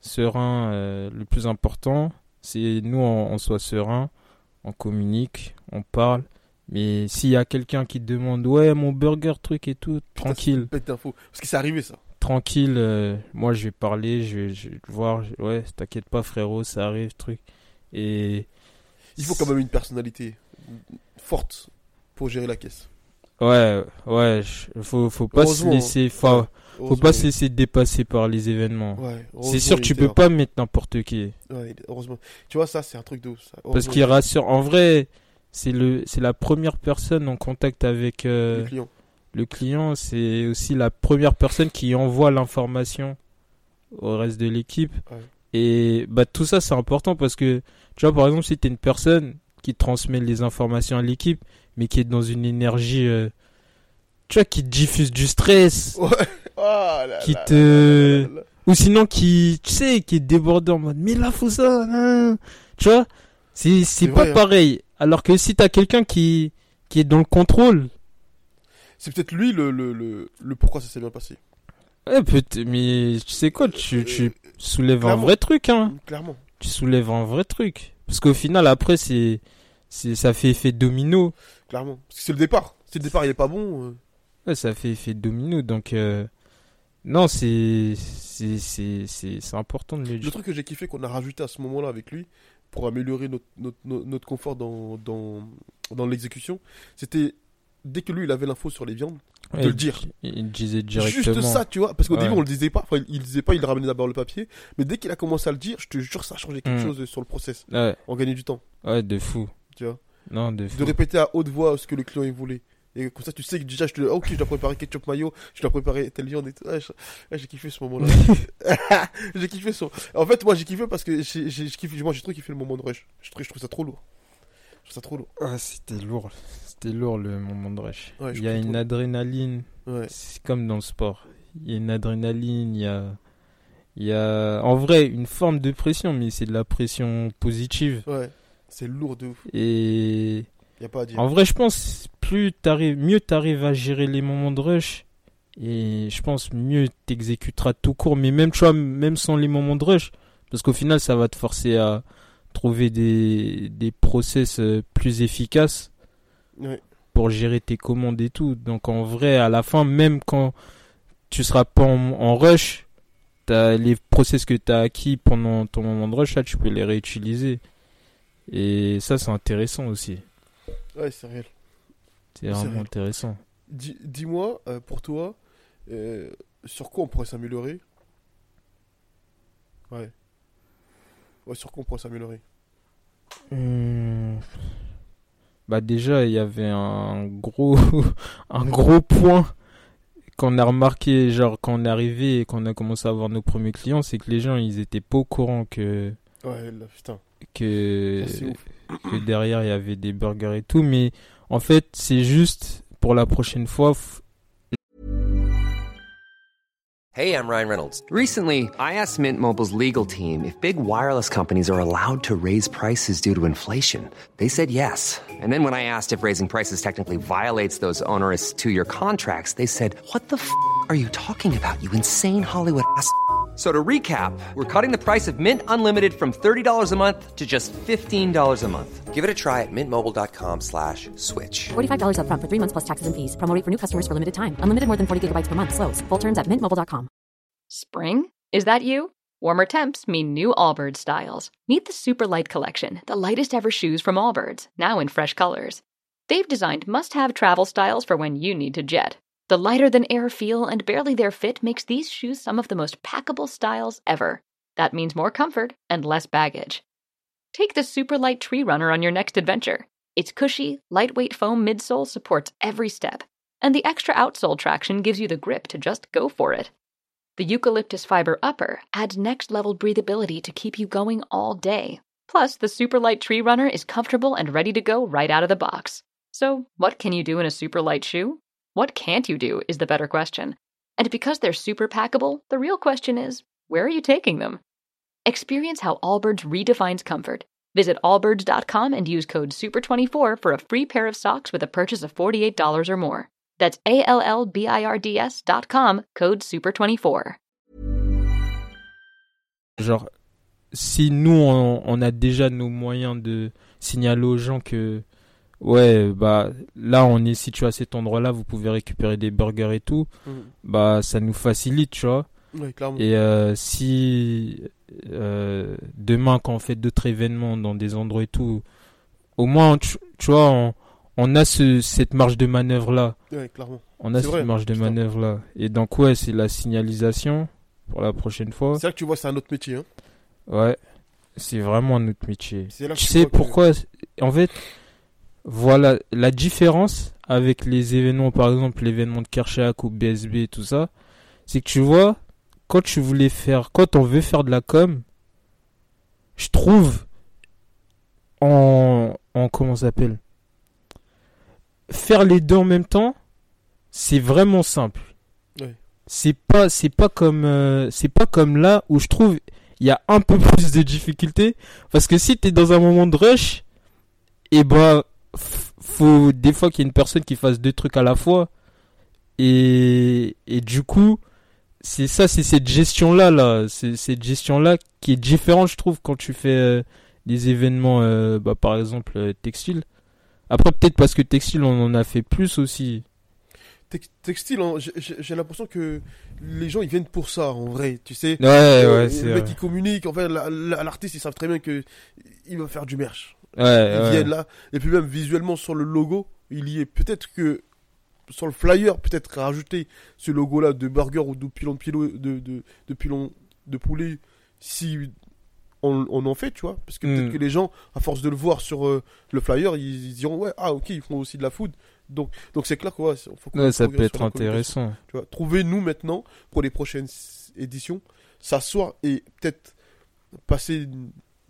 [SPEAKER 2] serein, euh, le plus important, c'est nous, on, on soit serein, on communique, on parle. Mais s'il y a quelqu'un qui te demande, ouais, mon burger, truc et tout, tranquille,
[SPEAKER 1] Pète d'infos. Parce que c'est arrivé ça.
[SPEAKER 2] tranquille, euh, moi, je vais parler, je vais, je vais voir, je- ouais, t'inquiète pas, frérot, ça arrive, truc. Et.
[SPEAKER 1] Il faut quand même une personnalité forte pour gérer la caisse.
[SPEAKER 2] Ouais, ouais, je- faut, faut pas se
[SPEAKER 1] Heureusement,
[SPEAKER 2] laisser, faut, faut pas se laisser dépasser par les événements.
[SPEAKER 1] Ouais,
[SPEAKER 2] C'est sûr,
[SPEAKER 1] il
[SPEAKER 2] tu
[SPEAKER 1] était
[SPEAKER 2] peux
[SPEAKER 1] là.
[SPEAKER 2] pas mettre n'importe qui.
[SPEAKER 1] Ouais, il- heureusement. Tu vois, ça, c'est un truc de ouf. ça.
[SPEAKER 2] Parce
[SPEAKER 1] Heureusement,
[SPEAKER 2] qu'il rassure. En vrai, c'est le, c'est la première personne en contact avec
[SPEAKER 1] le
[SPEAKER 2] euh,
[SPEAKER 1] client.
[SPEAKER 2] le client. C'est aussi la première personne qui envoie l'information au reste de l'équipe.
[SPEAKER 1] Ouais.
[SPEAKER 2] Et bah tout ça, c'est important parce que tu vois, par exemple, si t'es une personne qui transmet les informations à l'équipe, mais qui est dans une énergie, euh, tu vois, qui diffuse du stress.
[SPEAKER 1] Ouais. Là,
[SPEAKER 2] Qui
[SPEAKER 1] là,
[SPEAKER 2] te-
[SPEAKER 1] là.
[SPEAKER 2] Ou sinon qui, tu sais, qui est débordé en mode, mais là, faut ça, nan. tu vois, c'est, pas
[SPEAKER 1] vrai, hein.
[SPEAKER 2] Alors que si t'as quelqu'un qui, qui est dans le contrôle,
[SPEAKER 1] C'est peut-être lui le, le, le, le pourquoi ça s'est bien passé.
[SPEAKER 2] ouais, peut mais tu sais quoi, tu, tu
[SPEAKER 1] Euh,
[SPEAKER 2] soulèves un vrai truc, hein.
[SPEAKER 1] Clairement.
[SPEAKER 2] Tu soulèves un vrai truc. Parce qu'au final, après, c'est, c'est, ça fait effet domino.
[SPEAKER 1] Clairement. Parce que c'est le départ. Si le départ il est pas bon. euh,
[SPEAKER 2] Ouais, ça fait effet domino. Donc, euh, non, c'est, c'est, c'est, c'est, c'est important de le
[SPEAKER 1] Le
[SPEAKER 2] dire.
[SPEAKER 1] truc que j'ai kiffé qu'on a rajouté à ce moment-là avec lui pour améliorer notre, notre, confort dans, dans, dans l'exécution, c'était dès que lui il avait l'info sur les viandes,
[SPEAKER 2] Ouais,
[SPEAKER 1] le dire.
[SPEAKER 2] Il disait directement.
[SPEAKER 1] juste ça, tu vois, parce qu'au
[SPEAKER 2] Ouais.
[SPEAKER 1] début on le disait pas, enfin il, disait pas, il ramenait d'abord le papier, mais dès qu'il a commencé à le dire, je te jure ça a changé quelque
[SPEAKER 2] Mm.
[SPEAKER 1] chose sur le process,
[SPEAKER 2] Ouais,
[SPEAKER 1] on gagnait du temps,
[SPEAKER 2] ouais, de fou.
[SPEAKER 1] tu vois,
[SPEAKER 2] Non, de fou.
[SPEAKER 1] de répéter à haute voix ce que le client il voulait. Et comme ça, tu sais que déjà, je te dis, ah, ok, je dois préparer ketchup mayo, je dois préparer telle viande et tout. Je- ouais, j'ai kiffé ce moment-là. j'ai kiffé ce. En fait, moi, j'ai kiffé parce que j'ai, j'ai, kiffé, moi, j'ai trop kiffé le moment de rush. Je trouve, je trouve ça trop lourd. Je trouve ça trop lourd.
[SPEAKER 2] Ah, c'était lourd. C'était lourd le moment de rush.
[SPEAKER 1] Ouais,
[SPEAKER 2] il y a une
[SPEAKER 1] trop-
[SPEAKER 2] adrénaline.
[SPEAKER 1] Ouais.
[SPEAKER 2] C'est comme dans le sport. Il y a une adrénaline, il y a, il y a en vrai une forme de pression, mais c'est de la pression positive.
[SPEAKER 1] Ouais. C'est lourd de ouf.
[SPEAKER 2] Et
[SPEAKER 1] Y a pas à dire.
[SPEAKER 2] en vrai, je pense plus t'arrives, mieux t'arrives à gérer les moments de rush. Et je pense mieux t'exécuteras tout court, mais même tu vois, même sans les moments de rush, parce qu'au final, ça va te forcer à trouver des, des process euh, plus efficaces pour gérer tes commandes et tout. Donc en vrai, à la fin, même quand tu seras pas en, en rush, t'as les process que tu as acquis pendant ton moment de rush, là, tu peux les réutiliser. Et ça, c'est intéressant aussi.
[SPEAKER 1] Ouais, c'est réel.
[SPEAKER 2] C'est vraiment
[SPEAKER 1] vrai.
[SPEAKER 2] intéressant.
[SPEAKER 1] Dis- Dis-moi, euh, pour toi, euh, sur quoi on pourrait s'améliorer? Ouais. Ouais, sur quoi on pourrait s'améliorer?
[SPEAKER 2] Hmm. Bah déjà, il y avait un gros, un gros point qu'on a remarqué, genre quand on est arrivé et qu'on a commencé à avoir nos premiers clients, c'est que les gens, ils étaient pas au courant que
[SPEAKER 1] Ouais, là, putain.
[SPEAKER 2] que,
[SPEAKER 1] Ça.
[SPEAKER 2] Que derrière il y avait des burgers et tout, mais en fait, c'est juste pour la prochaine fois.
[SPEAKER 3] Hey, I'm Ryan Reynolds. Recently, I asked Mint Mobile's legal team if big wireless companies are allowed to raise prices due to inflation. They said yes. And then when I asked if raising prices technically violates those onerous two year contracts, they said, What the f are you talking about, you insane Hollywood ass? F- So to recap, we're cutting the price of Mint Unlimited from $30 a month to just $15 a month. Give it a try at mintmobile.com slash switch.
[SPEAKER 4] $45 upfront for three months plus taxes and fees. Promo rate for new customers for limited time. Unlimited more than 40 gigabytes per month. Slows. Full terms at mintmobile.com.
[SPEAKER 5] Spring? Is that you? Warmer temps mean new Allbirds styles. Meet the Super Light Collection, the lightest ever shoes from Allbirds, now in fresh colors. They've designed must have travel styles for when you need to jet. The lighter than air feel and barely there fit makes these shoes some of the most packable styles ever. That means more comfort and less baggage. Take the Super Light Tree Runner on your next adventure. Its cushy, lightweight foam midsole supports every step, and the extra outsole traction gives you the grip to just go for it. The eucalyptus fiber upper adds next level breathability to keep you going all day. Plus, the super light tree runner is comfortable and ready to go right out of the box. So, what can you do in a super light shoe? What can't you do is the better question. And because they're super packable, the real question is where are you taking them? Experience how Allbirds redefines comfort. Visit allbirds.com and use code SUPER24 for a free pair of socks with a purchase of $48 or more. That's A L L B I R D S dot com, code SUPER24.
[SPEAKER 2] Genre, si nous, on, on a déjà nos moyens de signaler aux gens que, ouais, bah, là, on est situé à cet endroit-là, vous pouvez récupérer des burgers et tout,
[SPEAKER 1] Mhm.
[SPEAKER 2] bah, ça nous facilite, tu vois.
[SPEAKER 1] Ouais.
[SPEAKER 2] Et euh, si euh, demain, quand on fait d'autres événements dans des endroits et tout, au moins, tu, tu vois, on, on a ce, cette marge de manœuvre-là.
[SPEAKER 1] Ouais, clairement.
[SPEAKER 2] On a cette
[SPEAKER 1] vrai,
[SPEAKER 2] marge de
[SPEAKER 1] putain.
[SPEAKER 2] manœuvre-là. Et donc, ouais, c'est la signalisation pour la prochaine fois.
[SPEAKER 1] C'est là que tu vois, c'est un autre métier. Hein.
[SPEAKER 2] Ouais, c'est vraiment métier.
[SPEAKER 1] C'est là que
[SPEAKER 2] Tu sais
[SPEAKER 1] que-
[SPEAKER 2] pourquoi En fait, voilà la différence avec les événements, par exemple l'événement de Kershak ou BSB et tout ça, c'est que tu vois, quand tu voulais faire, quand on veut faire de la com, je trouve en, en comment s'appelle? Faire les deux en même temps, c'est vraiment simple. C'est pas, c'est pas comme, euh, c'est pas comme là où je trouve il y a un peu plus de difficultés. Parce que si t'es dans un moment de rush, et bah f- faut des fois qu'il y ait une personne qui fasse deux trucs à la fois et et du coup c'est ça c'est cette gestion là là c'est cette gestion là qui est différente je trouve quand tu fais euh, des événements euh, bah par exemple euh, textile après peut-être parce que textile on en a fait plus aussi
[SPEAKER 1] Tex- Textile, hein, j'ai- l'impression que les gens ils viennent pour ça en vrai, tu sais.
[SPEAKER 2] ouais
[SPEAKER 1] Euh,
[SPEAKER 2] ouais c'est
[SPEAKER 1] le mec
[SPEAKER 2] vrai.
[SPEAKER 1] qui communique, en fait, la- la- l'artiste ils savent très bien que il va faire du merch.
[SPEAKER 2] Ouais,
[SPEAKER 1] Ils
[SPEAKER 2] ouais.
[SPEAKER 1] viennent là, et puis même visuellement sur le logo, il y est peut-être que sur le flyer, peut-être rajouter ce logo là de burger ou de pilon de, pilo- de, de, de pilon de poulet si on, on en fait, tu vois. Parce que peut-être
[SPEAKER 2] Mm.
[SPEAKER 1] que les gens, à force de le voir sur euh, le flyer, ils, ils diront ouais, ah ok, ils font aussi de la food. Donc donc c'est clair que ouais, faut
[SPEAKER 2] Ouais, ça peut être intéressant
[SPEAKER 1] Tu vois, trouver nous maintenant pour les prochaines éditions, s'asseoir et peut-être passer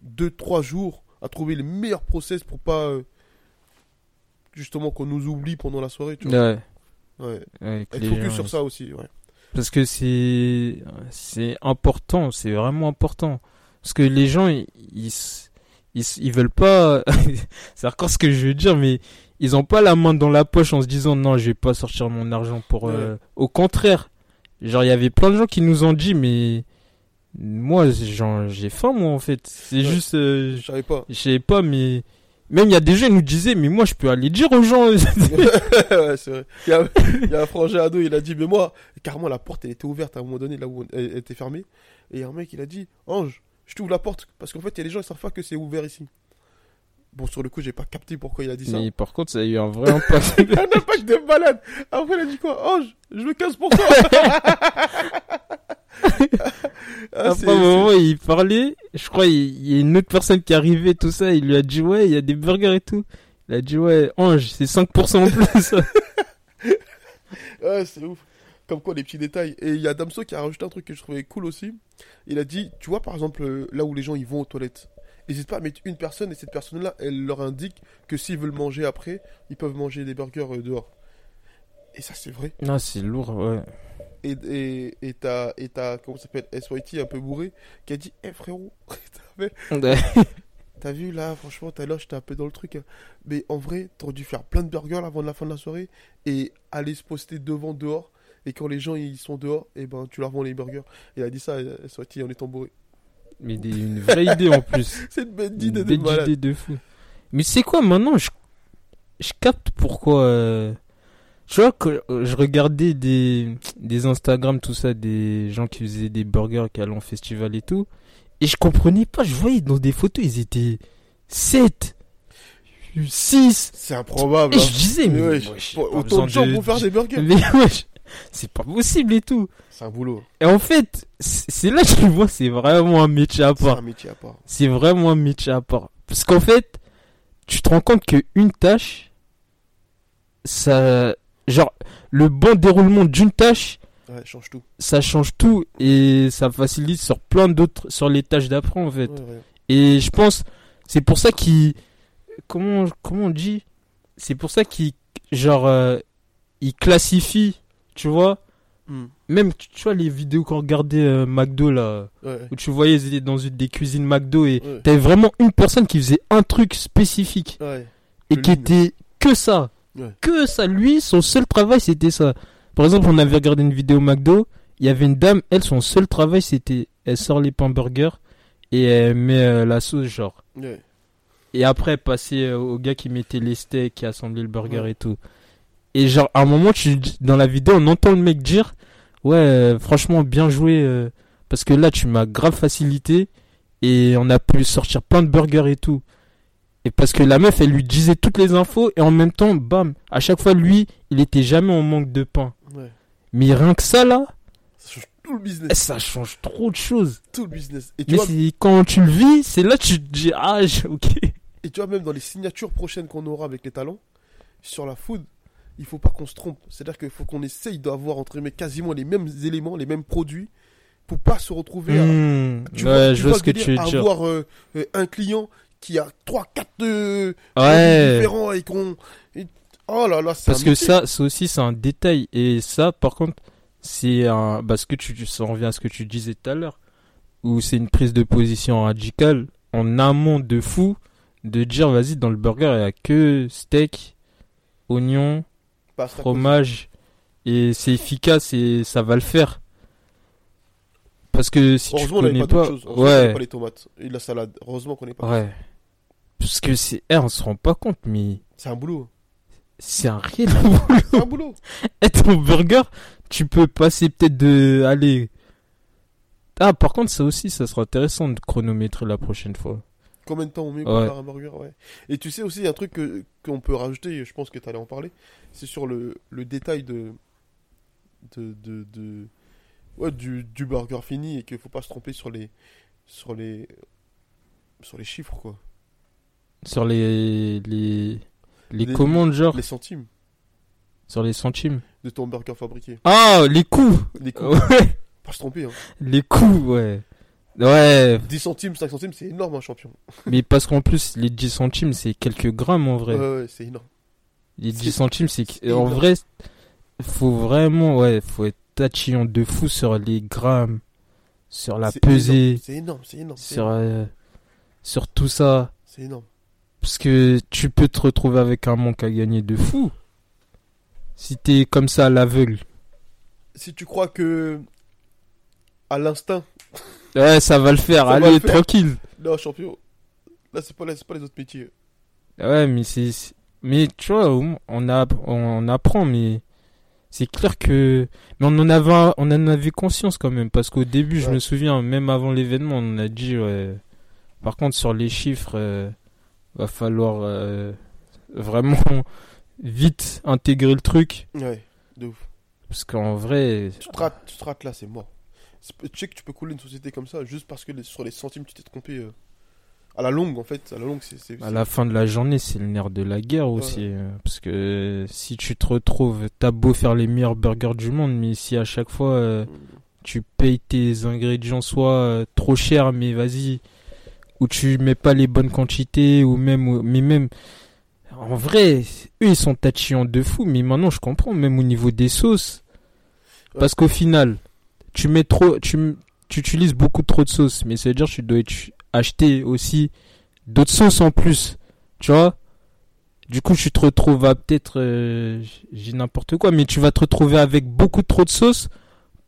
[SPEAKER 1] deux trois jours à trouver les meilleurs process pour pas euh, justement qu'on nous oublie pendant la soirée. Tu vois.
[SPEAKER 2] ouais,
[SPEAKER 1] Ouais. Être focus
[SPEAKER 2] gens,
[SPEAKER 1] sur ça aussi. Ouais.
[SPEAKER 2] Parce que c'est c'est important, c'est vraiment important. Parce que les gens, ils, ils veulent pas. c'est encore ce que je veux dire, mais ils ont pas la main dans la poche en se disant non, je vais pas sortir mon argent pour. euh, Au contraire, genre il y avait plein de gens qui nous ont dit, mais moi, j'ai faim moi en fait. C'est
[SPEAKER 1] Ouais.
[SPEAKER 2] juste, euh,
[SPEAKER 1] Je savais pas.
[SPEAKER 2] je pas, mais même il y a des gens qui nous disaient, mais moi je peux aller dire aux gens.
[SPEAKER 1] ouais, c'est vrai. Il y, a, il y a un frangin ado, il a dit, mais moi, carrément, la porte, elle était ouverte à un moment donné, là où on- elle, était fermée. Et un mec, il a dit, Ange, je t'ouvre la porte. Parce qu'en fait, il y a des gens, ils savent pas que c'est ouvert ici. Bon, sur le coup, j'ai pas capté pourquoi il a dit ça.
[SPEAKER 2] mais par contre, ça a eu un vrai impact.
[SPEAKER 1] Un alpage de malade. Après, il a dit quoi? Ange, je me casse pour toi. Ah,
[SPEAKER 2] Après un moment, il parlait. Je crois il y a une autre personne qui arrivait, tout ça. Il lui a dit ouais, il y a des burgers et tout. Il a dit ouais, Ange, c'est 5% en plus.
[SPEAKER 1] Ouais, c'est ouf. Comme quoi, les petits détails. Et il y a Damso qui a rajouté un truc que je trouvais cool aussi. Il a dit, tu vois, par exemple, euh, là où les gens ils vont aux toilettes, n'hésite pas à mettre une personne et cette personne-là, elle leur indique que s'ils veulent manger après, ils peuvent manger des burgers euh, dehors. Et ça, c'est vrai.
[SPEAKER 2] non, c'est lourd, ouais.
[SPEAKER 1] Et et et t'as, et t'as, comment ça s'appelle, SYT un peu bourré, qui a dit, eh frérot, t'as vu- là, franchement, tout à l'heure, j'étais un peu dans le truc. hein. Mais en vrai, t'aurais dû faire plein de burgers avant la fin de la soirée et aller se poster devant, dehors. Et quand les gens ils sont dehors, et ben tu leur vends les burgers. Il a dit ça, SYT en étant bourré.
[SPEAKER 2] Mais des- une vraie idée en plus.
[SPEAKER 1] C'est une
[SPEAKER 2] Une
[SPEAKER 1] idée de
[SPEAKER 2] idée de fou. Mais c'est quoi maintenant je, je capte pourquoi. euh, Tu vois, que euh, je regardais des, des Instagram, tout ça, des gens qui faisaient des burgers, qui allaient en festival et tout. Et je comprenais pas, je voyais dans des photos, ils étaient 7, 6.
[SPEAKER 1] C'est improbable.
[SPEAKER 2] Et
[SPEAKER 1] hein.
[SPEAKER 2] je disais, mais,
[SPEAKER 1] Mais ouais, autant de gens pour faire des burgers.
[SPEAKER 2] Mais wesh, c'est pas possible et tout.
[SPEAKER 1] C'est un boulot.
[SPEAKER 2] Et en fait, c'est là que je vois, c'est vraiment un métier à
[SPEAKER 1] C'est
[SPEAKER 2] part.
[SPEAKER 1] un métier à part.
[SPEAKER 2] C'est vraiment un métier à part. Parce qu'en fait, tu te rends compte qu'une tâche, ça. Genre, le bon déroulement d'une tâche,
[SPEAKER 1] Ouais, change tout.
[SPEAKER 2] ça change tout et ça facilite sur plein d'autres. sur les tâches d'après, en fait.
[SPEAKER 1] Ouais, ouais.
[SPEAKER 2] Et je pense, c'est pour ça qu'il. Comment, comment on dit? C'est pour ça qu'il. Genre, euh, il classifie, tu vois?
[SPEAKER 1] Hmm.
[SPEAKER 2] Même, tu vois, les vidéos qu'on regardait euh, McDo, là, où tu voyais, ils étaient dans une des cuisines McDo et t'avais vraiment une personne qui faisait un truc spécifique et
[SPEAKER 1] Le
[SPEAKER 2] qui était que ça.
[SPEAKER 1] Ouais.
[SPEAKER 2] Que ça. Lui, son seul travail, c'était ça. Par exemple, on avait regardé une vidéo McDo. Il y avait une dame, elle, son seul travail, c'était elle sort les pains burgers et elle met euh, la sauce, genre.
[SPEAKER 1] Ouais.
[SPEAKER 2] Et après, elle passait euh, au gars qui mettait les steaks, qui assemblait le burger
[SPEAKER 1] Ouais.
[SPEAKER 2] et tout. Et genre, à un moment, tu, dans la vidéo, on entend le mec dire Ouais, euh, franchement, bien joué. parce que là, tu m'as grave facilité. Et on a pu sortir plein de burgers et tout. Et parce que la meuf, elle lui disait toutes les infos. Et en même temps, bam, à chaque fois, lui, il était jamais en manque de pain.
[SPEAKER 1] Ouais.
[SPEAKER 2] Mais rien que ça, là,
[SPEAKER 1] Ça change tout le
[SPEAKER 2] eh,
[SPEAKER 1] business.
[SPEAKER 2] ça change trop de choses.
[SPEAKER 1] Tout le business. Et tu,
[SPEAKER 2] Mais
[SPEAKER 1] vois,
[SPEAKER 2] c'est quand tu le vis, c'est là que tu te dis Ah, ok.
[SPEAKER 1] et tu vois, même dans les signatures prochaines qu'on aura avec les talents, sur la food, il faut pas qu'on se trompe. C'est-à-dire qu'il faut qu'on essaye d'avoir, entre guillemets, quasiment les mêmes éléments, les mêmes produits, pour pas se retrouver à,
[SPEAKER 2] Hmm,
[SPEAKER 1] Tu
[SPEAKER 2] ouais,
[SPEAKER 1] vois,
[SPEAKER 2] je
[SPEAKER 1] tu
[SPEAKER 2] vois ce que tu veux dire.
[SPEAKER 1] Avoir euh, euh, un client qui a 3 4 euh,
[SPEAKER 2] Ouais.
[SPEAKER 1] différents et qu'on Oh là là,
[SPEAKER 2] Parce que ça, ça aussi, c'est un détail. Et ça, par contre, c'est un. Parce que tu, ça revient à ce que tu disais tout à l'heure. Où c'est une prise de position radicale en amont de fou de dire vas-y, dans le burger, il n'y a que steak, oignon, fromage. Et c'est efficace et ça va le faire. Parce que si tu
[SPEAKER 1] Heureusement, on n'avait
[SPEAKER 2] connais
[SPEAKER 1] pas
[SPEAKER 2] pas.
[SPEAKER 1] chose. Heureusement, on
[SPEAKER 2] ouais.
[SPEAKER 1] pas les tomates et la salade. Heureusement qu'on n'est pas.
[SPEAKER 2] Ouais. Parce que c'est. eh, on se rend pas compte, mais
[SPEAKER 1] C'est un boulot.
[SPEAKER 2] c'est un réel
[SPEAKER 1] C'est un boulot.
[SPEAKER 2] Et ton burger, tu peux passer peut-être de. Allez. Ah, par contre, ça aussi, ça sera intéressant de chronométrer la prochaine fois.
[SPEAKER 1] Combien de temps on met pour
[SPEAKER 2] Ouais.
[SPEAKER 1] faire un burger ouais. Et tu sais aussi, il y a un truc que- qu'on peut rajouter, je pense que tu allais en parler, c'est sur le, le détail de. de, de, de- ouais, du, du burger fini et qu'il faut pas se tromper sur les. sur les. sur les chiffres, quoi.
[SPEAKER 2] Sur les. Les, les
[SPEAKER 1] Les-
[SPEAKER 2] commandes, genre.
[SPEAKER 1] Les centimes
[SPEAKER 2] Sur les centimes.
[SPEAKER 1] de ton burger fabriqué.
[SPEAKER 2] Ah, les coûts
[SPEAKER 1] Les coûts,
[SPEAKER 2] Ouais.
[SPEAKER 1] pas se tromper, hein.
[SPEAKER 2] Les coûts, ouais. Ouais.
[SPEAKER 1] 10 centimes, 5 centimes, c'est énorme, un champion.
[SPEAKER 2] Mais parce qu'en plus, les 10 centimes, c'est quelques grammes en vrai.
[SPEAKER 1] Ouais, ouais, c'est énorme.
[SPEAKER 2] Les
[SPEAKER 1] c'est-
[SPEAKER 2] 10 centimes, c'est. En vrai, faut vraiment. Ouais, faut être tatillon de fou sur les grammes. Sur la pesée.
[SPEAKER 1] énorme, C'est énorme, c'est énorme. C'est
[SPEAKER 2] Sur,
[SPEAKER 1] énorme.
[SPEAKER 2] euh, sur tout ça.
[SPEAKER 1] C'est énorme.
[SPEAKER 2] Parce que tu peux te retrouver avec un manque à gagner de fou. Si t'es comme ça à l'aveugle.
[SPEAKER 1] Si tu crois que. à l'instinct,
[SPEAKER 2] Ouais, ça va le faire. Allez,
[SPEAKER 1] le faire.
[SPEAKER 2] tranquille.
[SPEAKER 1] non, champion, là, c'est pas, là, pas les autres métiers.
[SPEAKER 2] Ouais, mais c'est. Mais tu vois, on, a... on apprend, mais. C'est clair que. Mais on en avait, on en avait conscience quand même. Parce qu'au début, je me souviens, même avant l'événement, on a dit, ouais. Par contre, sur les chiffres, euh, va falloir euh, vraiment vite intégrer le truc.
[SPEAKER 1] Ouais, de ouf.
[SPEAKER 2] Parce qu'en vrai.
[SPEAKER 1] Tu te rates, tu te rates là, c'est mort. Tu sais que tu peux couler une société comme ça juste parce que sur les centimes, tu t'es trompé. euh, à la longue, en fait. À la longue, c'est.
[SPEAKER 2] À la fin de la journée, c'est le nerf de la guerre aussi.
[SPEAKER 1] Ouais.
[SPEAKER 2] euh, Parce que si tu te retrouves, t'as beau faire les meilleurs burgers du monde, mais si à chaque fois euh, tu payes tes ingrédients soit euh, trop cher, mais vas-y, ou tu mets pas les bonnes quantités, ou même, ou- mais même, en vrai, eux ils sont tatillants de fou, mais maintenant je comprends, même au niveau des sauces,
[SPEAKER 1] Ouais.
[SPEAKER 2] parce qu'au final, tu mets trop, tu, tu utilises beaucoup trop de sauce, mais ça veut dire que tu dois être- acheter aussi d'autres sauces en plus, tu vois. Du coup, tu te retrouves à peut-être, euh, j'ai n'importe quoi, mais tu vas te retrouver avec beaucoup trop de sauce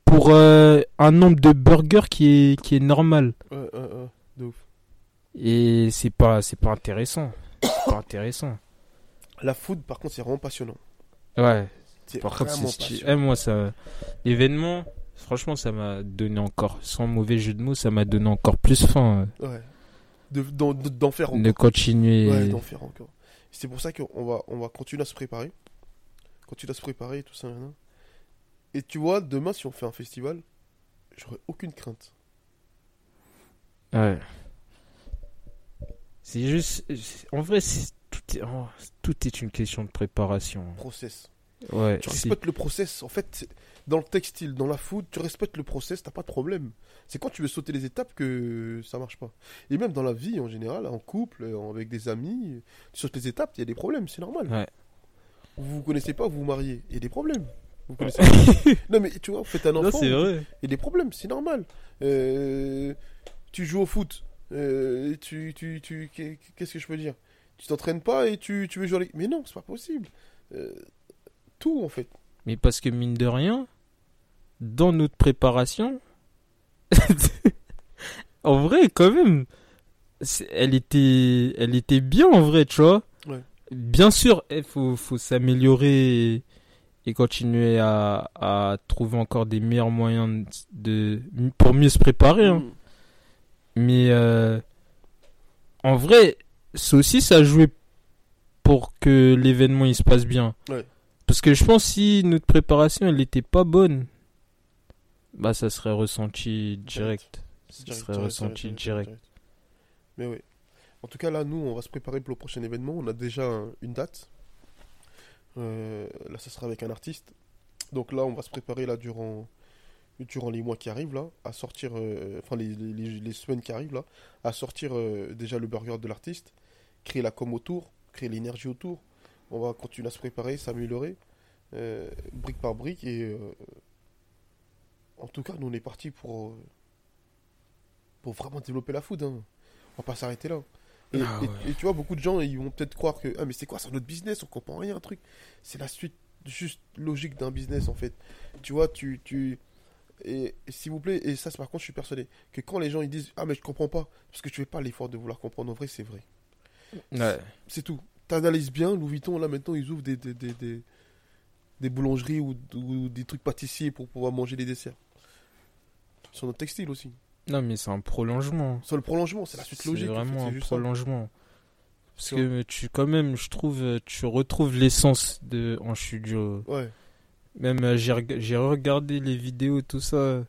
[SPEAKER 2] pour euh, un nombre de burgers qui est qui est normal.
[SPEAKER 1] Ouais, ouais, ouais, de ouf.
[SPEAKER 2] Et c'est pas c'est pas intéressant. C'est pas intéressant.
[SPEAKER 1] La food, par contre, c'est vraiment passionnant.
[SPEAKER 2] Ouais.
[SPEAKER 1] C'est
[SPEAKER 2] Par contre, sti-
[SPEAKER 1] passionnant.
[SPEAKER 2] eh, moi ça l'événement, franchement, ça m'a donné encore sans mauvais jeu de mots, ça m'a donné encore plus faim
[SPEAKER 1] Ouais. De- d'en- de- D'en faire encore.
[SPEAKER 2] de continuer.
[SPEAKER 1] Ouais, d'en faire encore. C'est pour ça qu'on va, on va continuer à se préparer. Continuer à se préparer, tout ça. Et tu vois, demain, si on fait un festival, j'aurai aucune crainte.
[SPEAKER 2] Ouais. C'est juste en vrai, c'est tout est oh, tout est une question de préparation.
[SPEAKER 1] Process.
[SPEAKER 2] Ouais,
[SPEAKER 1] Tu respectes le process. En fait, dans le textile, dans la food, tu respectes le process, t'as pas de problème. C'est quand tu veux sauter les étapes que ça marche pas. Et même dans la vie en général, en couple, euh, avec des amis, tu sautes les étapes, il y a des problèmes, c'est normal.
[SPEAKER 2] Ouais.
[SPEAKER 1] Vous vous connaissez pas, vous vous mariez, il y a des problèmes. Vous connaissez pas. non mais tu vois, vous faites un enfant. Il y a des problèmes, c'est normal. Euh, tu joues au foot. euh, tu, tu, tu, qu'est- qu'est-ce que je peux dire? Tu t'entraînes pas et tu, tu veux jouer avec... Mais non, c'est pas possible. Euh, tout en fait.
[SPEAKER 2] Mais parce que mine de rien, dans notre préparation, en vrai, quand même, elle était, elle était bien en vrai, tu vois.
[SPEAKER 1] Ouais.
[SPEAKER 2] Bien sûr, il faut, faut s'améliorer et, et continuer à, à trouver encore des meilleurs moyens de, pour mieux se préparer. hein.
[SPEAKER 1] Mm.
[SPEAKER 2] Mais euh, en vrai, c'est aussi ça a joué pour que l'événement il se passe bien.
[SPEAKER 1] Ouais.
[SPEAKER 2] Parce que je pense si notre préparation elle n'était pas bonne, bah ça serait ressenti direct. Ça
[SPEAKER 1] Direct,
[SPEAKER 2] serait
[SPEAKER 1] direct,
[SPEAKER 2] ressenti
[SPEAKER 1] direct. Mais oui. En tout cas, là, nous, on va se préparer pour le prochain événement. On a déjà un- une date. Euh, là, ça sera avec un artiste. Donc là, on va se préparer là durant, durant les mois qui arrivent là, à sortir, euh, enfin les, les- semaines qui arrivent là, à sortir euh, déjà le burger de l'artiste, créer la com autour, créer l'énergie autour. On va continuer à se préparer, s'améliorer, euh, brique par brique. Et euh, en tout cas, nous, on est parti pour, euh, pour vraiment développer la food. Hein. On va pas s'arrêter là. Et,
[SPEAKER 2] Ah
[SPEAKER 1] et-
[SPEAKER 2] ouais.
[SPEAKER 1] et tu vois, beaucoup de gens, ils vont peut-être croire que ah mais c'est quoi, c'est un autre business, on comprend rien, un truc. C'est la suite juste logique d'un business en fait. Tu vois, tu tu et, et s'il vous plaît, et ça, c'est par contre, je suis persuadé que quand les gens ils disent ah mais je comprends pas, parce que tu fais pas l'effort de vouloir comprendre. En vrai, c'est vrai.
[SPEAKER 2] Ouais.
[SPEAKER 1] C'est tout. T'analyses bien, Louis Vuitton, là maintenant, ils ouvrent des, des, des, des, des boulangeries ou, ou des trucs pâtissiers pour pouvoir manger des desserts. Sur notre textile aussi.
[SPEAKER 2] Non mais c'est un prolongement.
[SPEAKER 1] Sur le prolongement, c'est la suite
[SPEAKER 2] C'est
[SPEAKER 1] logique. en fait,
[SPEAKER 2] vraiment
[SPEAKER 1] c'est
[SPEAKER 2] un
[SPEAKER 1] ça.
[SPEAKER 2] prolongement. Parce que tu quand même, je trouve, euh, tu retrouves l'essence de en studio.
[SPEAKER 1] Ouais.
[SPEAKER 2] Même euh, j'ai reg- j'ai regardé les vidéos tout ça.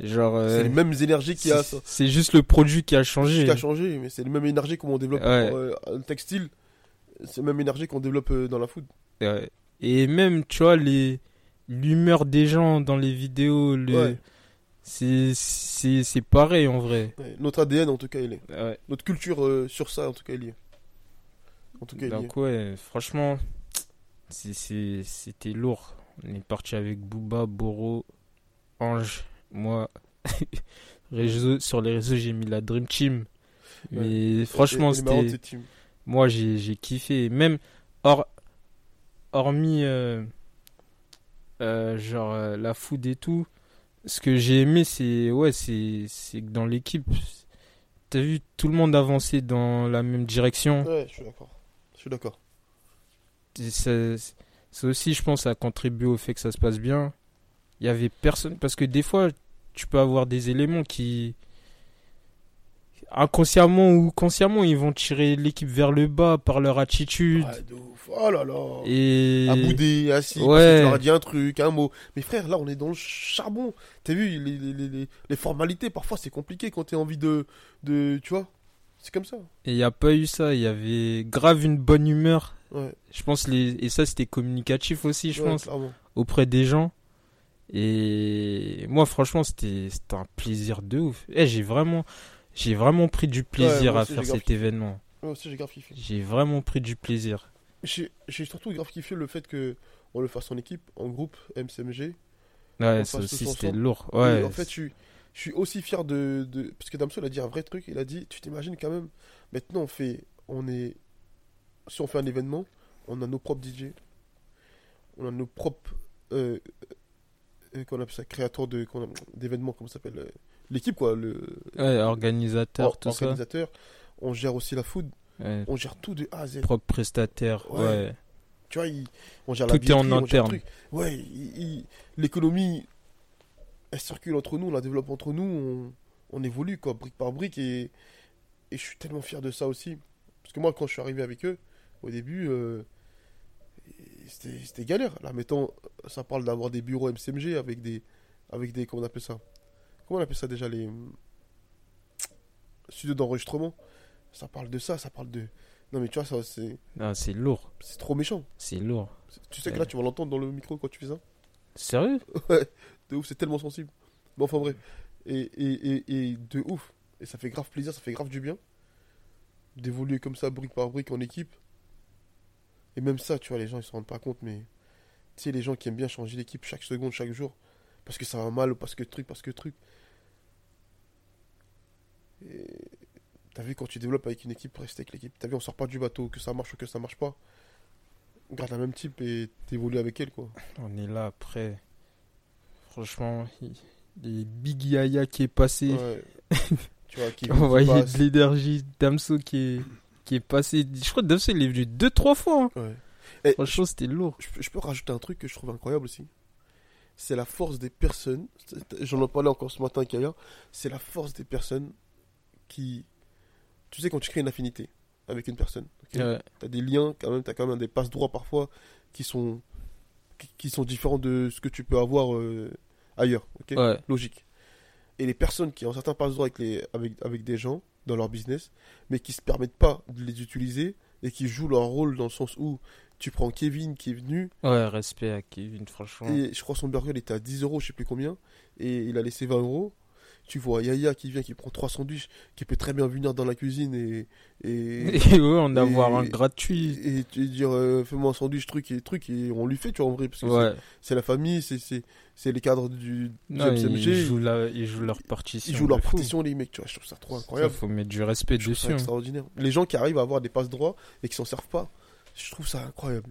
[SPEAKER 2] Genre euh,
[SPEAKER 1] C'est les mêmes énergies qu'il y a.
[SPEAKER 2] c'est c'est juste le produit qui a changé.
[SPEAKER 1] qui a changé, mais c'est la même énergie qu'on développe
[SPEAKER 2] Ouais.
[SPEAKER 1] euh, un textile. C'est la même énergie qu'on développe euh, dans la food.
[SPEAKER 2] Ouais. Et même, tu vois, les l'humeur des gens dans les vidéos, le...
[SPEAKER 1] Ouais.
[SPEAKER 2] C'est pareil en vrai.
[SPEAKER 1] Ouais, Notre ADN, en tout cas, il est.
[SPEAKER 2] Ouais.
[SPEAKER 1] Notre culture euh, sur ça, en tout cas, il est. En tout cas, il est.
[SPEAKER 2] Donc ouais, franchement, c'était lourd. On est parti avec Booba, Boro, Ange, moi. Réseau, sur les réseaux, j'ai mis la Dream Team. Mais franchement, c'était... Moi, j'ai kiffé. Même, hors, hormis, euh, euh, genre, la food et tout, ce que j'ai aimé, c'est ouais, c'est c'est que dans l'équipe, t'as vu, tout le monde avançait dans la même direction.
[SPEAKER 1] Ouais, je suis d'accord. Je suis d'accord.
[SPEAKER 2] Ça- aussi, je pense, à contribuer au fait que ça se passe bien. Il y avait personne. Parce que des fois, tu peux avoir des éléments qui. Inconsciemment ou consciemment, ils vont tirer l'équipe vers le bas par leur attitude.
[SPEAKER 1] Ouais, de ouf. Oh là là.
[SPEAKER 2] Et.
[SPEAKER 1] À bouder, assis,
[SPEAKER 2] Ouais.
[SPEAKER 1] tu leur as dit un truc, un mot. Mais frère, là, on est dans le charbon. T'as vu, les, les, les, les- formalités, parfois, c'est compliqué quand t'as envie de, de. Tu vois C'est comme ça.
[SPEAKER 2] Et il n'y a pas eu ça. Il y avait grave une bonne humeur.
[SPEAKER 1] Ouais.
[SPEAKER 2] Je pense les et ça c'était communicatif aussi, je
[SPEAKER 1] ouais,
[SPEAKER 2] pense,
[SPEAKER 1] clairement.
[SPEAKER 2] auprès des gens. Et moi franchement c'était c'était un plaisir de ouf. Eh, j'ai vraiment j'ai vraiment pris du plaisir à faire cet événement.
[SPEAKER 1] Moi aussi, j'ai grave kiffé.
[SPEAKER 2] J'ai vraiment pris du plaisir.
[SPEAKER 1] J'ai surtout grave kiffé le fait que on le fasse en équipe, en groupe, MCMG.
[SPEAKER 2] Ouais, ça aussi c'était lourd.
[SPEAKER 1] Et
[SPEAKER 2] Ouais.
[SPEAKER 1] en fait, je suis, je suis aussi fier de, de- Parce que Damso, il a dit un vrai truc. Il a dit Tu t'imagines quand même, maintenant, on fait. On est. Si on fait un événement, on a nos propres DJ. On a nos propres. Euh, euh, qu'on appelle ça Créateurs d'événements, comment ça s'appelle euh, L'équipe, quoi. Le
[SPEAKER 2] Ouais, organisateur,
[SPEAKER 1] or-
[SPEAKER 2] tout ça.
[SPEAKER 1] organisateur. On gère aussi la food.
[SPEAKER 2] Ouais,
[SPEAKER 1] On gère tout de A à Z.
[SPEAKER 2] propre prestataire.
[SPEAKER 1] Ouais.
[SPEAKER 2] Ouais.
[SPEAKER 1] Tu vois, il- on gère
[SPEAKER 2] Tout
[SPEAKER 1] la
[SPEAKER 2] est en interne.
[SPEAKER 1] truc. Ouais, il- l'économie, elle circule entre nous, on la développe entre nous, on, on évolue, quoi, brique par brique, et, et je suis tellement fier de ça aussi. Parce que moi, quand je suis arrivé avec eux, au début, euh, c'était c'était galère. Là, mettons, ça parle d'avoir des bureaux MCMG avec des, avec des, comment on appelle ça? Comment on appelle ça déjà, les hum, studios d'enregistrement? Ça parle de ça, ça parle de... Non mais tu vois, ça, c'est
[SPEAKER 2] Ah, c'est lourd.
[SPEAKER 1] c'est trop méchant.
[SPEAKER 2] C'est lourd.
[SPEAKER 1] Tu sais que là, tu vas l'entendre dans le micro quand tu fais ça?
[SPEAKER 2] Sérieux?
[SPEAKER 1] Ouais, de ouf, c'est tellement sensible. Mais enfin, bref. Et, et, et, et de ouf. Et ça fait grave plaisir, ça fait grave du bien. D'évoluer comme ça, brique par brique, en équipe. Et même ça, tu vois, les gens, ils se rendent pas compte, mais. Tu sais, les gens qui aiment bien changer d'équipe chaque seconde, chaque jour. Parce que ça va mal, ou parce que truc, parce que truc. Et. T'as vu, quand tu développes avec une équipe, reste avec l'équipe. T'as vu, on sort pas du bateau, que ça marche ou que ça marche pas. Garde la même type et t'évolues avec elle, quoi.
[SPEAKER 2] On est là après. Franchement, il- les Big Yaya qui est passé.
[SPEAKER 1] Ouais. tu vois, qui,
[SPEAKER 2] On
[SPEAKER 1] passe.
[SPEAKER 2] de l'énergie. Damso qui est, qui est passé. Je crois que Damso il est venu deux, trois fois. hein.
[SPEAKER 1] Ouais. Et
[SPEAKER 2] Franchement, c'était lourd.
[SPEAKER 1] je, je peux rajouter un truc que je trouve incroyable aussi. C'est la force des personnes. J'en ai parlé encore ce matin avec Yaya. C'est la force des personnes qui. Tu sais, quand tu crées une affinité avec une personne, ok
[SPEAKER 2] Ouais.
[SPEAKER 1] t'as des liens, quand même, t'as quand même des passe droits parfois qui sont, qui, sont différents de ce que tu peux avoir euh, ailleurs.
[SPEAKER 2] Ouais.
[SPEAKER 1] logique. Et les personnes qui ont certains passe droits avec, les, avec, avec des gens dans leur business, mais qui se permettent pas de les utiliser et qui jouent leur rôle dans le sens où tu prends Kevin qui est venu
[SPEAKER 2] Ouais, respect à Kevin, franchement.
[SPEAKER 1] et je crois son burger il était à 10 euros, je sais plus combien, et il a laissé 20 euros. Tu vois Yaya qui vient, qui prend trois sandwichs, qui peut très bien venir dans la cuisine et. Et,
[SPEAKER 2] Et ouais, en avoir
[SPEAKER 1] et-
[SPEAKER 2] un gratuit.
[SPEAKER 1] et, tu dire euh, fais-moi un sandwich, truc et truc, et on lui fait, tu vois, en vrai, parce que
[SPEAKER 2] Ouais.
[SPEAKER 1] c'est- la famille, c'est- les cadres du, MCMG.
[SPEAKER 2] ils jouent, la- ils jouent leur partition.
[SPEAKER 1] Ils jouent leur
[SPEAKER 2] fou.
[SPEAKER 1] partition, les mecs, tu vois, je trouve ça trop incroyable.
[SPEAKER 2] faut mettre du respect
[SPEAKER 1] Je
[SPEAKER 2] dessus. hein.
[SPEAKER 1] extraordinaire. Les gens qui arrivent à avoir des passes droits et qui s'en servent pas, je trouve ça incroyable.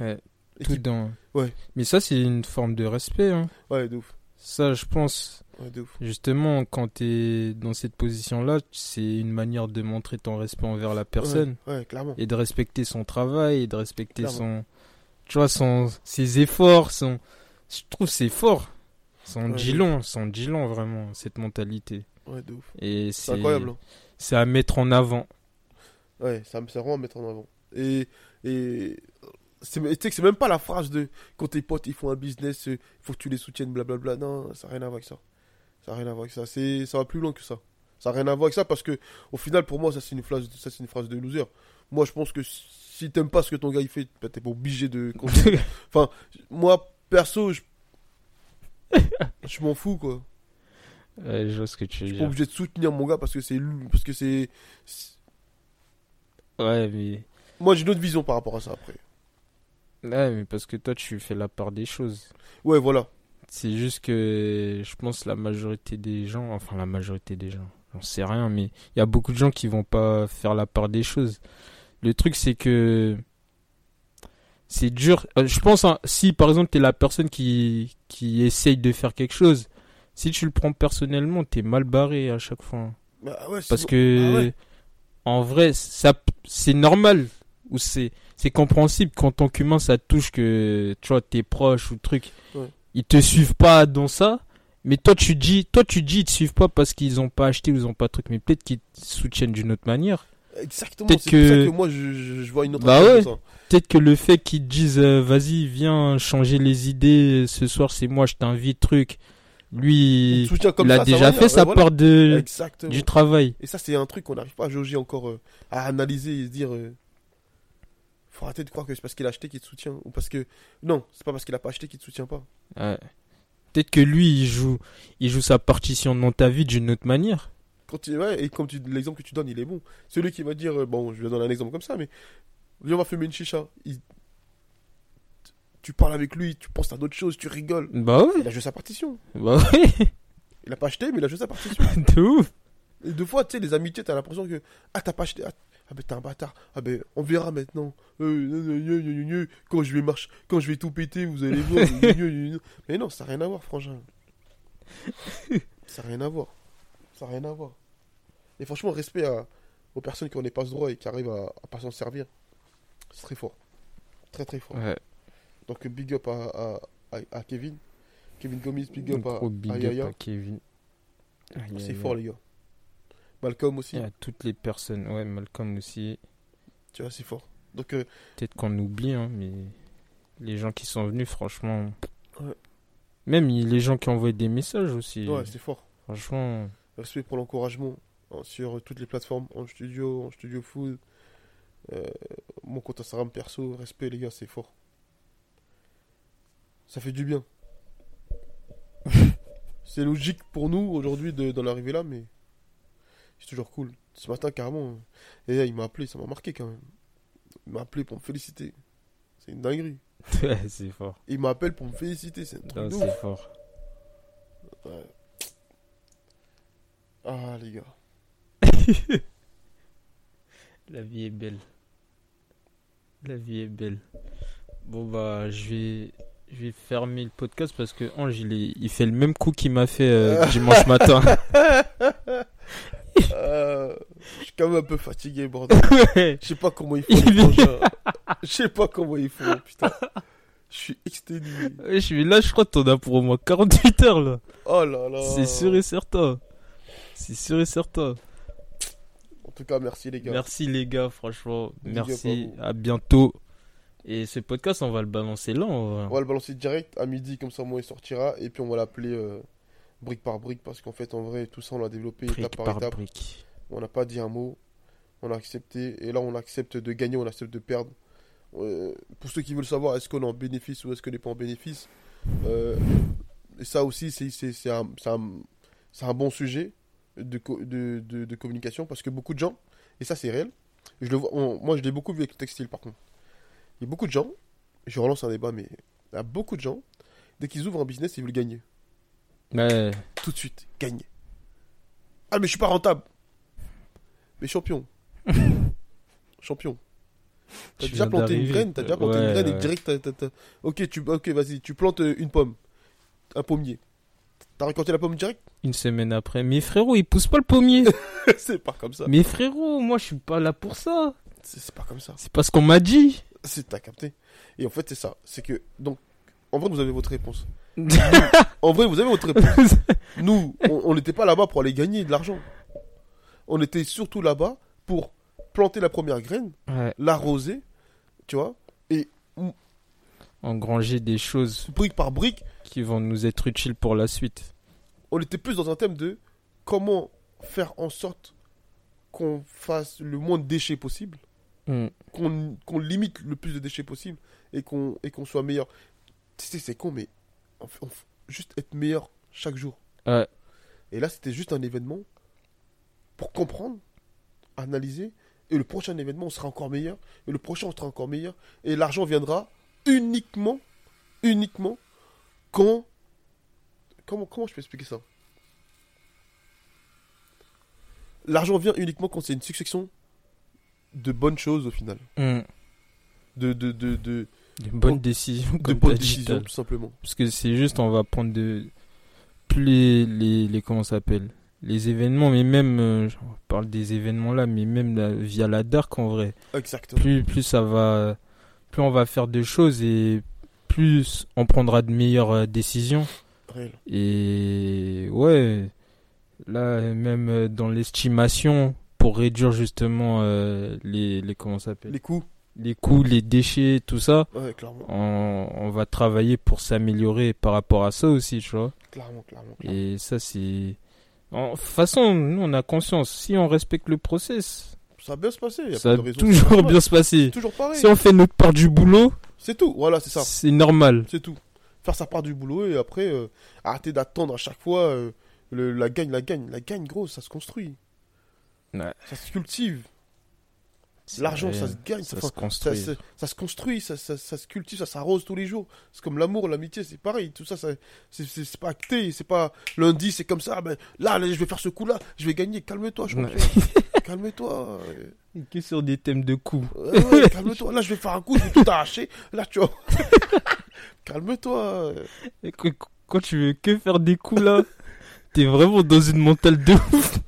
[SPEAKER 2] Ouais.
[SPEAKER 1] Et
[SPEAKER 2] Tout
[SPEAKER 1] qui-
[SPEAKER 2] dans...
[SPEAKER 1] Ouais.
[SPEAKER 2] Mais ça, c'est une forme de respect. hein.
[SPEAKER 1] Ouais, de ouf.
[SPEAKER 2] Ça, je pense,
[SPEAKER 1] Ouais, de ouf.
[SPEAKER 2] justement, quand tu es dans cette position-là, c'est une manière de montrer ton respect envers la personne
[SPEAKER 1] Ouais, ouais, clairement.
[SPEAKER 2] et de respecter son travail et de respecter
[SPEAKER 1] Clairement.
[SPEAKER 2] son. Tu vois, son... ses efforts. Son... Je trouve que c'est fort. Son long, son dit long, vraiment, cette mentalité.
[SPEAKER 1] Ouais, de ouf.
[SPEAKER 2] Et
[SPEAKER 1] C'est
[SPEAKER 2] c'est
[SPEAKER 1] incroyable. hein.
[SPEAKER 2] c'est à mettre en avant.
[SPEAKER 1] Ouais, ça me sert vraiment à mettre en avant. Et, et c'est, tu sais que c'est même pas la phrase de quand tes potes ils font un business, il faut que tu les soutiennes, blablabla. Non, ça n'a rien à voir avec ça. Ça n'a rien à voir avec ça. C'est, ça va plus loin que ça. Ça n'a rien à voir avec ça parce que au final, pour moi, ça c'est une phrase, ça c'est une phrase de loser. Moi, je pense que si t'aimes pas ce que ton gars il fait, bah, t'es pas obligé de. enfin, moi perso, je, je m'en fous quoi.
[SPEAKER 2] Ouais, je vois ce que tu veux dire.
[SPEAKER 1] obligé de soutenir mon gars parce que c'est parce que c'est. c'est-
[SPEAKER 2] Ouais, mais...
[SPEAKER 1] Moi, j'ai une autre vision par rapport à ça après.
[SPEAKER 2] ouais, mais parce que toi, tu fais la part des choses.
[SPEAKER 1] Ouais, voilà.
[SPEAKER 2] C'est juste que je pense la majorité des gens, enfin la majorité des gens, j'en sais rien, mais il y a beaucoup de gens qui vont pas faire la part des choses. Le truc, c'est que c'est dur. Euh, Je pense, hein, si par exemple, tu es la personne qui, qui essaye de faire quelque chose, si tu le prends personnellement, t'es mal barré à chaque fois.
[SPEAKER 1] Bah ouais,
[SPEAKER 2] Parce que,
[SPEAKER 1] Ah ouais.
[SPEAKER 2] en vrai, ça, c'est normal. Ou c'est, c'est compréhensible qu'en tant qu'humain, ça touche que, tu vois, tes proches ou truc,
[SPEAKER 1] Ouais.
[SPEAKER 2] Ils te suivent pas dans ça. Mais toi, tu dis, toi, tu dis, ils te suivent pas parce qu'ils ont pas acheté ou ils ont pas de truc, mais peut-être qu'ils te soutiennent d'une autre manière.
[SPEAKER 1] Exactement,
[SPEAKER 2] Peut-être
[SPEAKER 1] c'est pour ça
[SPEAKER 2] que-
[SPEAKER 1] que moi je, vois une autre
[SPEAKER 2] Bah ouais. Peut-être que le fait qu'ils te disent euh, vas-y viens changer les idées ce soir c'est moi je t'invite truc lui
[SPEAKER 1] comme
[SPEAKER 2] il a
[SPEAKER 1] ça,
[SPEAKER 2] déjà fait sa
[SPEAKER 1] voilà.
[SPEAKER 2] part de
[SPEAKER 1] Exactement.
[SPEAKER 2] du travail
[SPEAKER 1] Et ça, c'est un truc qu'on n'arrive pas à jauger encore, euh, à analyser et se dire. euh, faut arrêter de croire que c'est parce qu'il a acheté qu'il te soutient. Ou parce que. Non, c'est pas parce qu'il a pas acheté qu'il te soutient pas.
[SPEAKER 2] Ouais. peut-être que lui il joue il joue sa partition dans ta vie d'une autre manière
[SPEAKER 1] Quand il- ouais, et comme tu, l'exemple que tu donnes, il est bon. Celui qui va dire. euh, bon, je vais donner un exemple comme ça, mais. Viens, on va fumer une chicha. Il- Tu parles avec lui, tu penses à d'autres choses, tu rigoles.
[SPEAKER 2] bah ouais
[SPEAKER 1] Il a joué sa partition.
[SPEAKER 2] bah ouais
[SPEAKER 1] Il a pas acheté, mais il a joué sa partition.
[SPEAKER 2] de ouf
[SPEAKER 1] Et deux fois, tu sais, les amitiés, t'as l'impression que. Ah, t'as pas acheté. Ah, ah, ben t'es un bâtard. Ah, ben on verra maintenant. Euh, quand je vais marcher, quand je vais tout péter, vous allez voir. Mais non, ça n'a rien à voir, frangin. Ça n'a rien à voir. Ça n'a rien à voir. Et franchement, respect à- aux personnes qui ont des passe droits et qui arrivent à, à pas s'en servir. C'est très fort. Très très fort.
[SPEAKER 2] ouais
[SPEAKER 1] Donc, big up à, Kevin. Kevin Gomis, big up à,
[SPEAKER 2] big up
[SPEAKER 1] Yaya.
[SPEAKER 2] à Kevin
[SPEAKER 1] C'est fort, les gars. Malcolm aussi.
[SPEAKER 2] et à toutes les personnes ouais Malcolm aussi
[SPEAKER 1] Tu vois, c'est fort. Donc, euh,
[SPEAKER 2] Peut-être qu'on oublie, hein, mais les gens qui sont venus, franchement.
[SPEAKER 1] Ouais.
[SPEAKER 2] Même il- les gens qui ont envoyé des messages aussi.
[SPEAKER 1] ouais, c'est fort.
[SPEAKER 2] franchement,
[SPEAKER 1] Respect pour l'encouragement hein, sur toutes les plateformes, en studio, en studio food. Euh, mon compte Instagram perso, respect les gars, c'est fort. Ça fait du bien. c'est logique pour nous aujourd'hui de- d'en arriver là, mais c'est toujours cool. Ce matin, carrément, et là, il m'a appelé, ça m'a marqué quand même. Il m'a appelé pour me féliciter. C'est une dinguerie.
[SPEAKER 2] c'est fort.
[SPEAKER 1] Il m'appelle pour me féliciter, c'est un truc
[SPEAKER 2] c'est fort.
[SPEAKER 1] Ouais. Ah les gars.
[SPEAKER 2] La vie est belle. La vie est belle. Bon bah je vais je vais fermer le podcast parce que Ange il, est- il fait le même coup qu'il m'a fait euh, dimanche matin.
[SPEAKER 1] Euh, je suis quand même un peu fatigué, bordel. Je sais pas comment ils font frangins. Je sais pas comment ils font, putain. Je suis exténué.
[SPEAKER 2] Je suis là, je crois que t'en as pour au moins 48 heures là.
[SPEAKER 1] Oh là là.
[SPEAKER 2] C'est sûr et certain. C'est sûr et certain.
[SPEAKER 1] En tout cas, merci les gars.
[SPEAKER 2] Merci les gars, franchement. Merci.
[SPEAKER 1] vous.
[SPEAKER 2] À bientôt. Et ce podcast, on va le balancer on va-
[SPEAKER 1] On va le balancer direct à midi, comme ça, moi, il sortira. Et puis, on va l'appeler euh, brique par brique, parce qu'en fait, en vrai, tout ça, on l'a développé
[SPEAKER 2] brique
[SPEAKER 1] étape par,
[SPEAKER 2] par
[SPEAKER 1] étape.
[SPEAKER 2] brique.
[SPEAKER 1] On n'a pas dit un mot. On a accepté. Et là, on accepte de gagner, on accepte de perdre. Euh, pour ceux qui veulent savoir, est-ce qu'on est en bénéfice ou est-ce qu'on n'est pas en bénéfice euh, Et ça aussi, c'est un, un- un bon sujet de, de, de- de communication parce que beaucoup de gens, et ça c'est réel, je le vois, on- moi je l'ai beaucoup vu avec le textile par contre. Il y a beaucoup de gens, je relance un débat, mais il y a beaucoup de gens, dès qu'ils ouvrent un business, ils veulent gagner.
[SPEAKER 2] Ouais.
[SPEAKER 1] Tout de suite, gagner. Ah, mais je suis pas rentable. Mais champion. champion. T'as déjà planté une graine, t'as déjà planté une
[SPEAKER 2] Ouais,
[SPEAKER 1] graine et direct t'as- Ok, tu... ok, vas-y, tu plantes euh, une pomme. Un pommier. T'as récolté la pomme direct?
[SPEAKER 2] Une semaine après. Mais frérot, il pousse pas le pommier.
[SPEAKER 1] C'est pas comme ça.
[SPEAKER 2] Mais frérot, moi je suis pas là pour ça.
[SPEAKER 1] C'est c'est pas comme ça.
[SPEAKER 2] C'est pas ce qu'on m'a dit.
[SPEAKER 1] C'est t'as capté. Et en fait, c'est ça. C'est que, donc, en vrai, vous avez votre réponse. En vrai, vous avez votre réponse. Nous, on n'était pas là-bas pour aller gagner de l'argent. On était surtout là-bas pour planter la première graine,
[SPEAKER 2] ouais.
[SPEAKER 1] l'arroser, tu vois, et
[SPEAKER 2] Engranger des choses
[SPEAKER 1] brique par brique,
[SPEAKER 2] qui vont nous être utiles pour la suite.
[SPEAKER 1] on était plus dans un thème de comment faire en sorte qu'on fasse le moins de déchets possible,
[SPEAKER 2] Hmm.
[SPEAKER 1] qu'on limite le plus de déchets possible et qu'on et qu'on soit meilleur. Tu sais, c'est con, mais on juste être meilleur chaque jour.
[SPEAKER 2] Ouais.
[SPEAKER 1] Et là, c'était juste un événement pour comprendre, analyser, et le prochain événement, on sera encore meilleur, et le prochain, on sera encore meilleur, et l'argent viendra uniquement, uniquement, quand... Comment, comment je peux expliquer ça? L'argent vient uniquement quand c'est une succession de bonnes choses au final. De, de, de, de,
[SPEAKER 2] Une bonne
[SPEAKER 1] Donc,
[SPEAKER 2] décision,
[SPEAKER 1] de bonnes
[SPEAKER 2] dit,
[SPEAKER 1] décisions, tout simplement.
[SPEAKER 2] Parce que c'est juste, on va prendre de. Plus les. les, les comment ça s'appelle Les événements, mais même. euh, on parle des événements là, mais même via la dark en vrai.
[SPEAKER 1] Exactement.
[SPEAKER 2] Plus, plus ça va. Plus on va faire de choses et plus on prendra de meilleures euh, décisions.
[SPEAKER 1] Réel.
[SPEAKER 2] Et. Ouais. Là, même euh, dans l'estimation pour réduire justement euh, les, les comment s'appelle
[SPEAKER 1] Les coups.
[SPEAKER 2] Les coûts, les déchets, tout ça.
[SPEAKER 1] Ouais.
[SPEAKER 2] On, on va travailler pour s'améliorer par rapport à ça aussi, tu vois.
[SPEAKER 1] Clairement, clairement. clairement.
[SPEAKER 2] Et ça, c'est. En- De toute façon, nous, on a conscience. Si on respecte le process,
[SPEAKER 1] Ça va bien se passer. y a
[SPEAKER 2] ça va toujours bien se passer.
[SPEAKER 1] Toujours pareil.
[SPEAKER 2] Si on fait notre part du boulot,
[SPEAKER 1] C'est tout. Voilà, c'est ça.
[SPEAKER 2] c'est normal.
[SPEAKER 1] C'est tout. Faire sa part du boulot et après, euh, arrêter d'attendre à chaque fois euh, le, la gagne, la gagne. La gagne, gros, ça se construit.
[SPEAKER 2] Ouais.
[SPEAKER 1] Ça se cultive. L'argent, ça se gagne.
[SPEAKER 2] Ça se construit.
[SPEAKER 1] Ça, se- ça se construit, ça, se cultive, ça s'arrose tous les jours. C'est comme l'amour, l'amitié, c'est pareil. Tout ça, c'est pas acté. C'est pas lundi, c'est comme ça. Ben, là, là, je vais faire ce coup-là, je vais gagner. Calme-toi, champion. Calme-toi.
[SPEAKER 2] Que sur des thèmes de coups.
[SPEAKER 1] Ouais, ouais, calme-toi. Là, je vais faire un coup, je vais tout arracher. Là, tu vois. Calme-toi.
[SPEAKER 2] Quand tu veux que faire des coups là, t'es vraiment dans une mentale de ouf.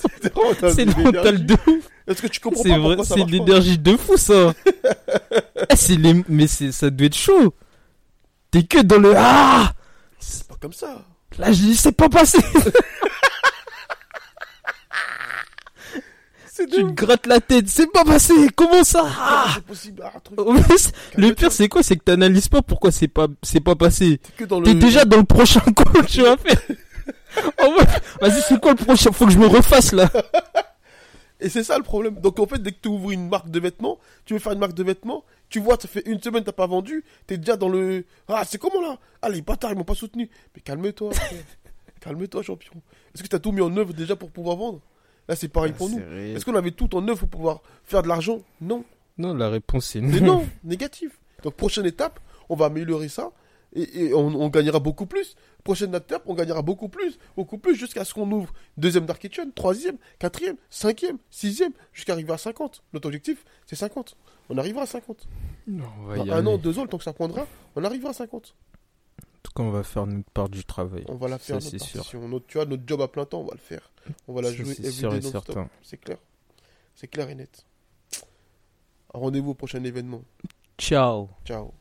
[SPEAKER 2] C'est une mentale de ouf.
[SPEAKER 1] Est-ce que tu comprends
[SPEAKER 2] C'est
[SPEAKER 1] pas
[SPEAKER 2] vrai, de l'énergie de fou ça. Eh, les... Mais ça doit être chaud. T'es que dans le ah.
[SPEAKER 1] C'est pas comme ça.
[SPEAKER 2] Là, je dis c'est pas passé. Tu te grattes la tête, c'est pas passé. Comment ça? Ah
[SPEAKER 1] possible. Ah, truc.
[SPEAKER 2] Le pire c'est quoi? C'est que t'analyses pas pourquoi c'est pas c'est pas passé.
[SPEAKER 1] T'es le.
[SPEAKER 2] Déjà dans le prochain call, tu vas faire. Oh, ouais. Vas-y, c'est quoi le prochain? Faut que je me refasse là.
[SPEAKER 1] Et c'est ça le problème. Donc en fait, dès que tu ouvres une marque de vêtements, tu veux faire une marque de vêtements, tu vois, ça fait une semaine t'as pas vendu, t'es déjà dans le. Ah, c'est comment là? Ah, les bâtards, ils m'ont pas soutenu. Mais calme-toi. calme-toi, champion. Est-ce que t'as tout mis en œuvre déjà pour pouvoir vendre? Là, c'est pareil pour nous. Est-ce qu'on avait tout en œuvre pour pouvoir faire de l'argent? Non.
[SPEAKER 2] Non, la réponse c'est
[SPEAKER 1] Mais
[SPEAKER 2] non.
[SPEAKER 1] non, négatif. Donc prochaine étape, on va améliorer ça et, et on, on gagnera beaucoup plus. Prochaine étape, on gagnera beaucoup plus, beaucoup plus jusqu'à ce qu'on ouvre deuxième Dark Kitchen, troisième, quatrième, cinquième, sixième, jusqu'à arriver à 50. Notre objectif, c'est 50. On arrivera à 50.
[SPEAKER 2] Non, on va
[SPEAKER 1] Dans
[SPEAKER 2] y
[SPEAKER 1] un
[SPEAKER 2] aller.
[SPEAKER 1] an, deux ans, le temps que ça prendra, on arrivera à 50.
[SPEAKER 2] En tout cas, on va faire notre part du travail.
[SPEAKER 1] On va la faire,
[SPEAKER 2] Ça,
[SPEAKER 1] notre
[SPEAKER 2] sûr.
[SPEAKER 1] Notre, tu vois, notre job à plein temps, on va le faire. On va la
[SPEAKER 2] Ça,
[SPEAKER 1] jouer
[SPEAKER 2] c'est sûr et certain.
[SPEAKER 1] C'est clair. C'est clair et net. Rendez-vous au prochain événement.
[SPEAKER 2] Ciao.
[SPEAKER 1] Ciao.